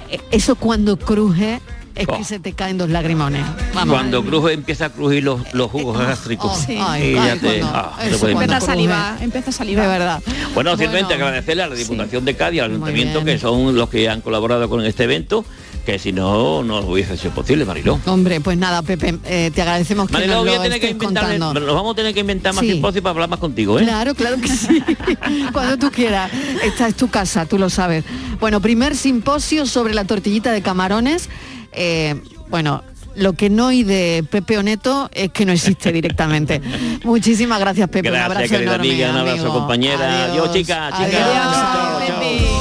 eh, eso cuando cruje es
Oh.
que se te caen dos lagrimones. Vamos.
Cuando cruje empieza a crujir los, los jugos gástricos.
oh, sí.
Y ya te- ah,
eso
Empieza a salivar, empieza a
De verdad.
Bueno, simplemente
Bueno,
agradecerle a la Diputación de Cádiz, al Ayuntamiento, que son los que han colaborado con este evento, que si no, no hubiese sido posible, Mariló.
Hombre, pues nada, Pepe, eh, te agradecemos que
Mariló,
nos
voy
lo
a tener que
estés
inventar,
contando.
nos vamos a tener que inventar más
Sí.
simposio para hablar más contigo, ¿eh?
Claro, claro que sí. (laughs) Cuando tú quieras. Esta es tu casa, tú lo sabes. Bueno, primer simposio sobre la tortillita de camarones. Eh, bueno, lo que no hay de Pepe Oneto es que no existe directamente. (laughs) Muchísimas gracias, Pepe. un abrazo enorme,
amiga, un abrazo,
amigo.
compañera. Adiós, chica, chica.
Adiós,
Chao,
Pepe.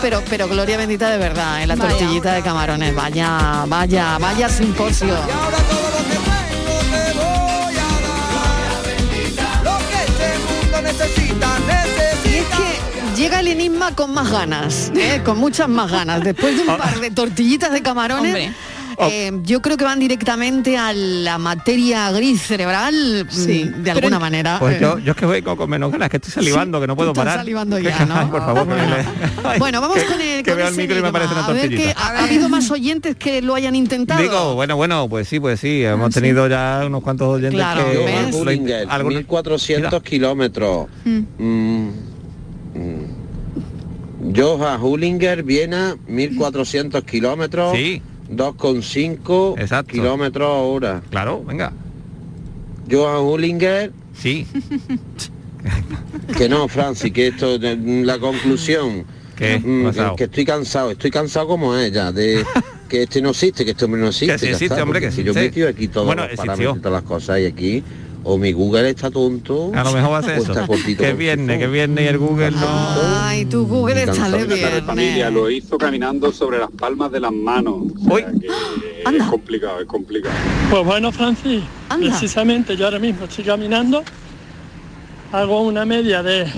Pero, pero gloria bendita de verdad, en la
Vaya.
tortillita de camarones. Vaya, vaya, vaya simposio. Y es que llega el enigma con más ganas, ¿eh? con muchas más ganas. Después de un par de tortillitas de camarones,
Hombre.
Eh, yo creo que van directamente a la materia gris cerebral, mm,
Sí.
de alguna manera.
Pues
Eh,
yo, yo es que voy con, menos ganas, que estoy salivando, que no puedo parar.
salivando ya, ¿no?
Ay, por favor, que
Bueno.
me- Ay,
Bueno, vamos con el
Que
con
veo el micro y me parece una
A ver que ha, ha habido más oyentes que lo hayan intentado.
Digo, bueno, bueno, pues sí, pues sí, hemos tenido ya unos cuantos oyentes
Claro,
que... algunos-
1400 kilómetros.
Mm.
Mm, mm. Johan Hullinger, Viena, 1400 kilómetros.
Sí.
2,5 kilómetros hora.
Claro, venga.
Johan Hullinger.
Sí.
Que no, Francis, que esto, la conclusión.
¿Qué?
mm, que estoy cansado, estoy cansado como ella, de (laughs) que este no existe, que este hombre no existe.
Que sí existe, hombre, que
si yo metido aquí todos
Bueno,
los parámetros todas las cosas y aquí, o mi Google está tonto,
A lo mejor va a ser eso. Que
tifón.
que viene y el Google no...
Ay, tu Google está de
familia.
viernes.
Lo hizo caminando sobre las palmas de las manos. O sea que es complicado, es complicado.
Pues bueno, Francis,
Anda.
precisamente yo ahora mismo estoy caminando, hago una media de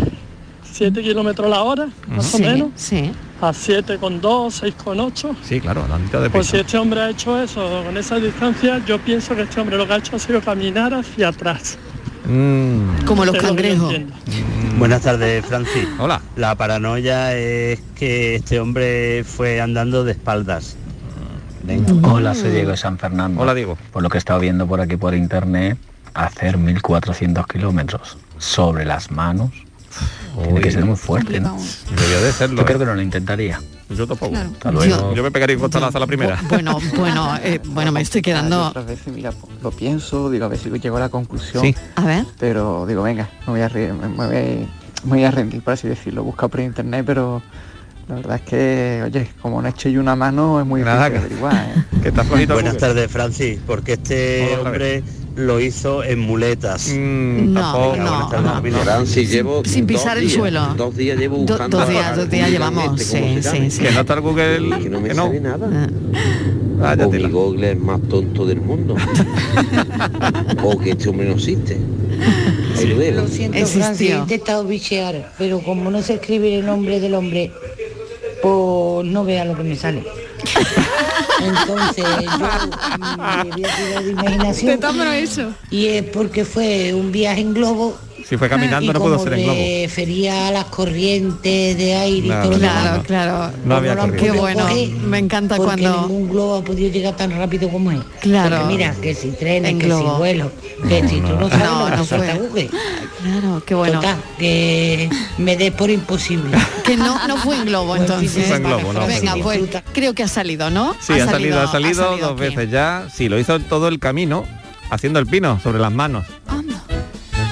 7 kilómetros la hora, más o menos,
sí.
A 7,2, 6,8.
Sí, claro, la mitad de
Pues si este hombre ha hecho eso con esa distancia, yo pienso que este hombre lo que ha hecho ha sido caminar hacia atrás.
Mm.
Como los cangrejos.
entiendo.
Buenas tardes, Francis.
Hola.
La paranoia es que este hombre fue andando de espaldas.
Venga, hola, soy Diego de San Fernando.
Hola, Diego.
Por lo que he estado viendo por aquí por internet, hacer 1400 kilómetros sobre las manos tiene que ser muy fuerte, ¿no?
Debió de serlo.
Yo creo
¿eh?
que no lo intentaría.
Yo tampoco.
Hasta luego.
Yo me pegaría un costalazo a la primera.
Bueno, bueno, eh, bueno, me estoy quedando.
Otras veces, mira, lo pienso, digo, a ver si llego a la conclusión.
Sí.
A ver.
Pero digo, venga, me voy a, re- me, me voy, me voy a rendir, por así decirlo. Busca por internet, pero la verdad es que, oye, como no eché yo una mano, es muy
Nada,
difícil
que-
averiguar, ¿eh? (laughs)
Que está flojito.
Buenas tardes, Francis. Porque este
Hola,
hombre lo hizo en muletas.
Mm,
No, no, no.
llevo
Sin
dos
pisar el
días,
suelo.
Dos días llevo
Do-
buscando
dos días,
al
dos días
Google
llevamos,
este, ¿cómo
sí,
se llama?
sí, sí.
Que no está el Google...
Que no me
que no.
sale nada. O mi
tela.
Google es más tonto del mundo. (laughs) o que este hombre no existe. Lo
siento,
Existió.
He intentado bichear, pero como no sé escribir el nombre del hombre, pues no vea lo que me sale. Entonces yo mm, le voy a tirar de imaginación.
Maneras, eso.
Y es porque fue un viaje en globo.
Si fue caminando
y
no pudo ser en globo.
refería a las corrientes de aire
No,
y todo
claro,
demás,
claro.
No había.
Qué bueno,
coger,
me encanta
porque
cuando-
ningún globo ha podido llegar tan rápido como él.
Claro.
Porque mira, que si trenes,
En
que
globo.
si vuelos, que si tú no sabes
No,
lo que
no fue.
Google.
Claro, qué bueno.
Total, que me des por imposible.
Que no, no fue en globo (laughs) entonces.
Fue en globo, no,
Venga, pues creo que ha salido, ¿no?
Sí, ha salido, ha salido, dos
aquí.
veces ya. Sí, lo hizo todo el camino, haciendo el pino sobre las manos.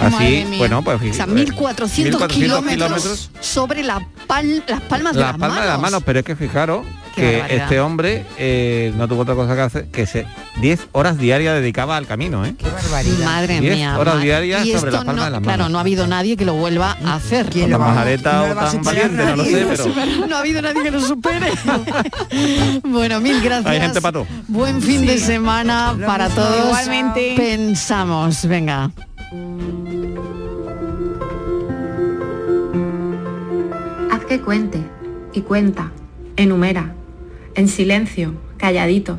Así,
Madre mía.
bueno, pues...
O sea,
eh,
1400,
1400
kilómetros,
kilómetros
sobre la pal- las palmas de
las
las
palmas
manos.
de las manos, pero es que fijaros
Qué
que
barbaridad.
este hombre eh, no tuvo otra cosa que hacer que se 10 horas diarias dedicaba al camino, ¿eh?
Qué barbaridad.
Madre
10
mía.
horas diarias
y
sobre las palmas
no,
de las
Claro,
manos.
no ha habido nadie que lo vuelva a hacer.
Con tan majareta o tan valiente, no lo sé, pero...
No ha habido nadie que lo supere. (laughs) bueno, mil gracias.
Hay gente para todo.
Buen fin de semana
Lo
para
mismo.
todos.
Igualmente.
Pensamos, venga.
Haz que cuente y cuenta, enumera, en silencio, calladito,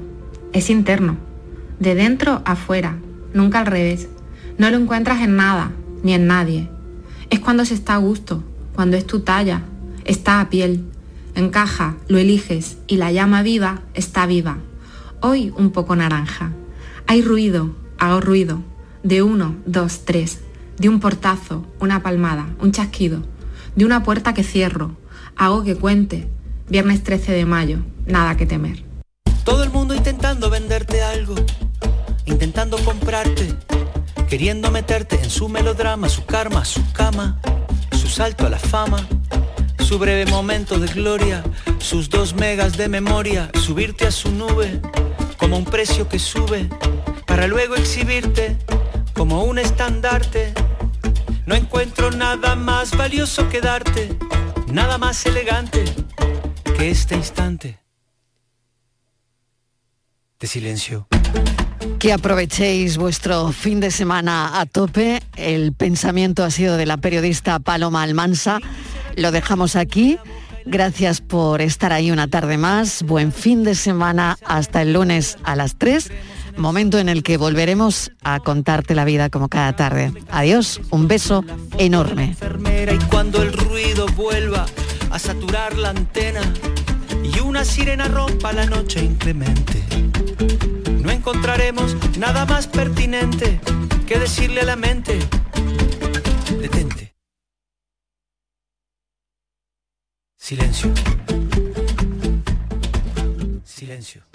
es interno, de dentro a fuera, nunca al revés. No lo encuentras en nada, ni en nadie. Es cuando se está a gusto, cuando es tu talla, está a piel, encaja, lo eliges y la llama viva está viva. Hoy un poco naranja. Hay ruido, hago ruido, de uno, dos, tres, de un portazo, una palmada, un chasquido, de una puerta que cierro, hago que cuente, Viernes 13 de mayo, nada que temer.
Todo el mundo intentando venderte algo, intentando comprarte, queriendo meterte en su melodrama, su karma, su cama, su salto a la fama, su breve momento de gloria, sus dos megas de memoria, subirte a su nube como un precio que sube, para luego exhibirte como un estandarte. No encuentro nada más valioso que darte, nada más elegante que este instante de silencio.
Que aprovechéis vuestro fin de semana a tope. El pensamiento ha sido de la periodista Paloma Almansa. Lo dejamos aquí. Gracias por estar ahí una tarde más. Buen fin de semana hasta el lunes a las 3. Momento en el que volveremos a contarte la vida como cada tarde. Adiós, un beso enorme.
Y cuando el ruido vuelva a saturar la antena y una sirena rompa la noche inclemente, no encontraremos nada más pertinente que decirle a la mente, detente. Silencio. Silencio.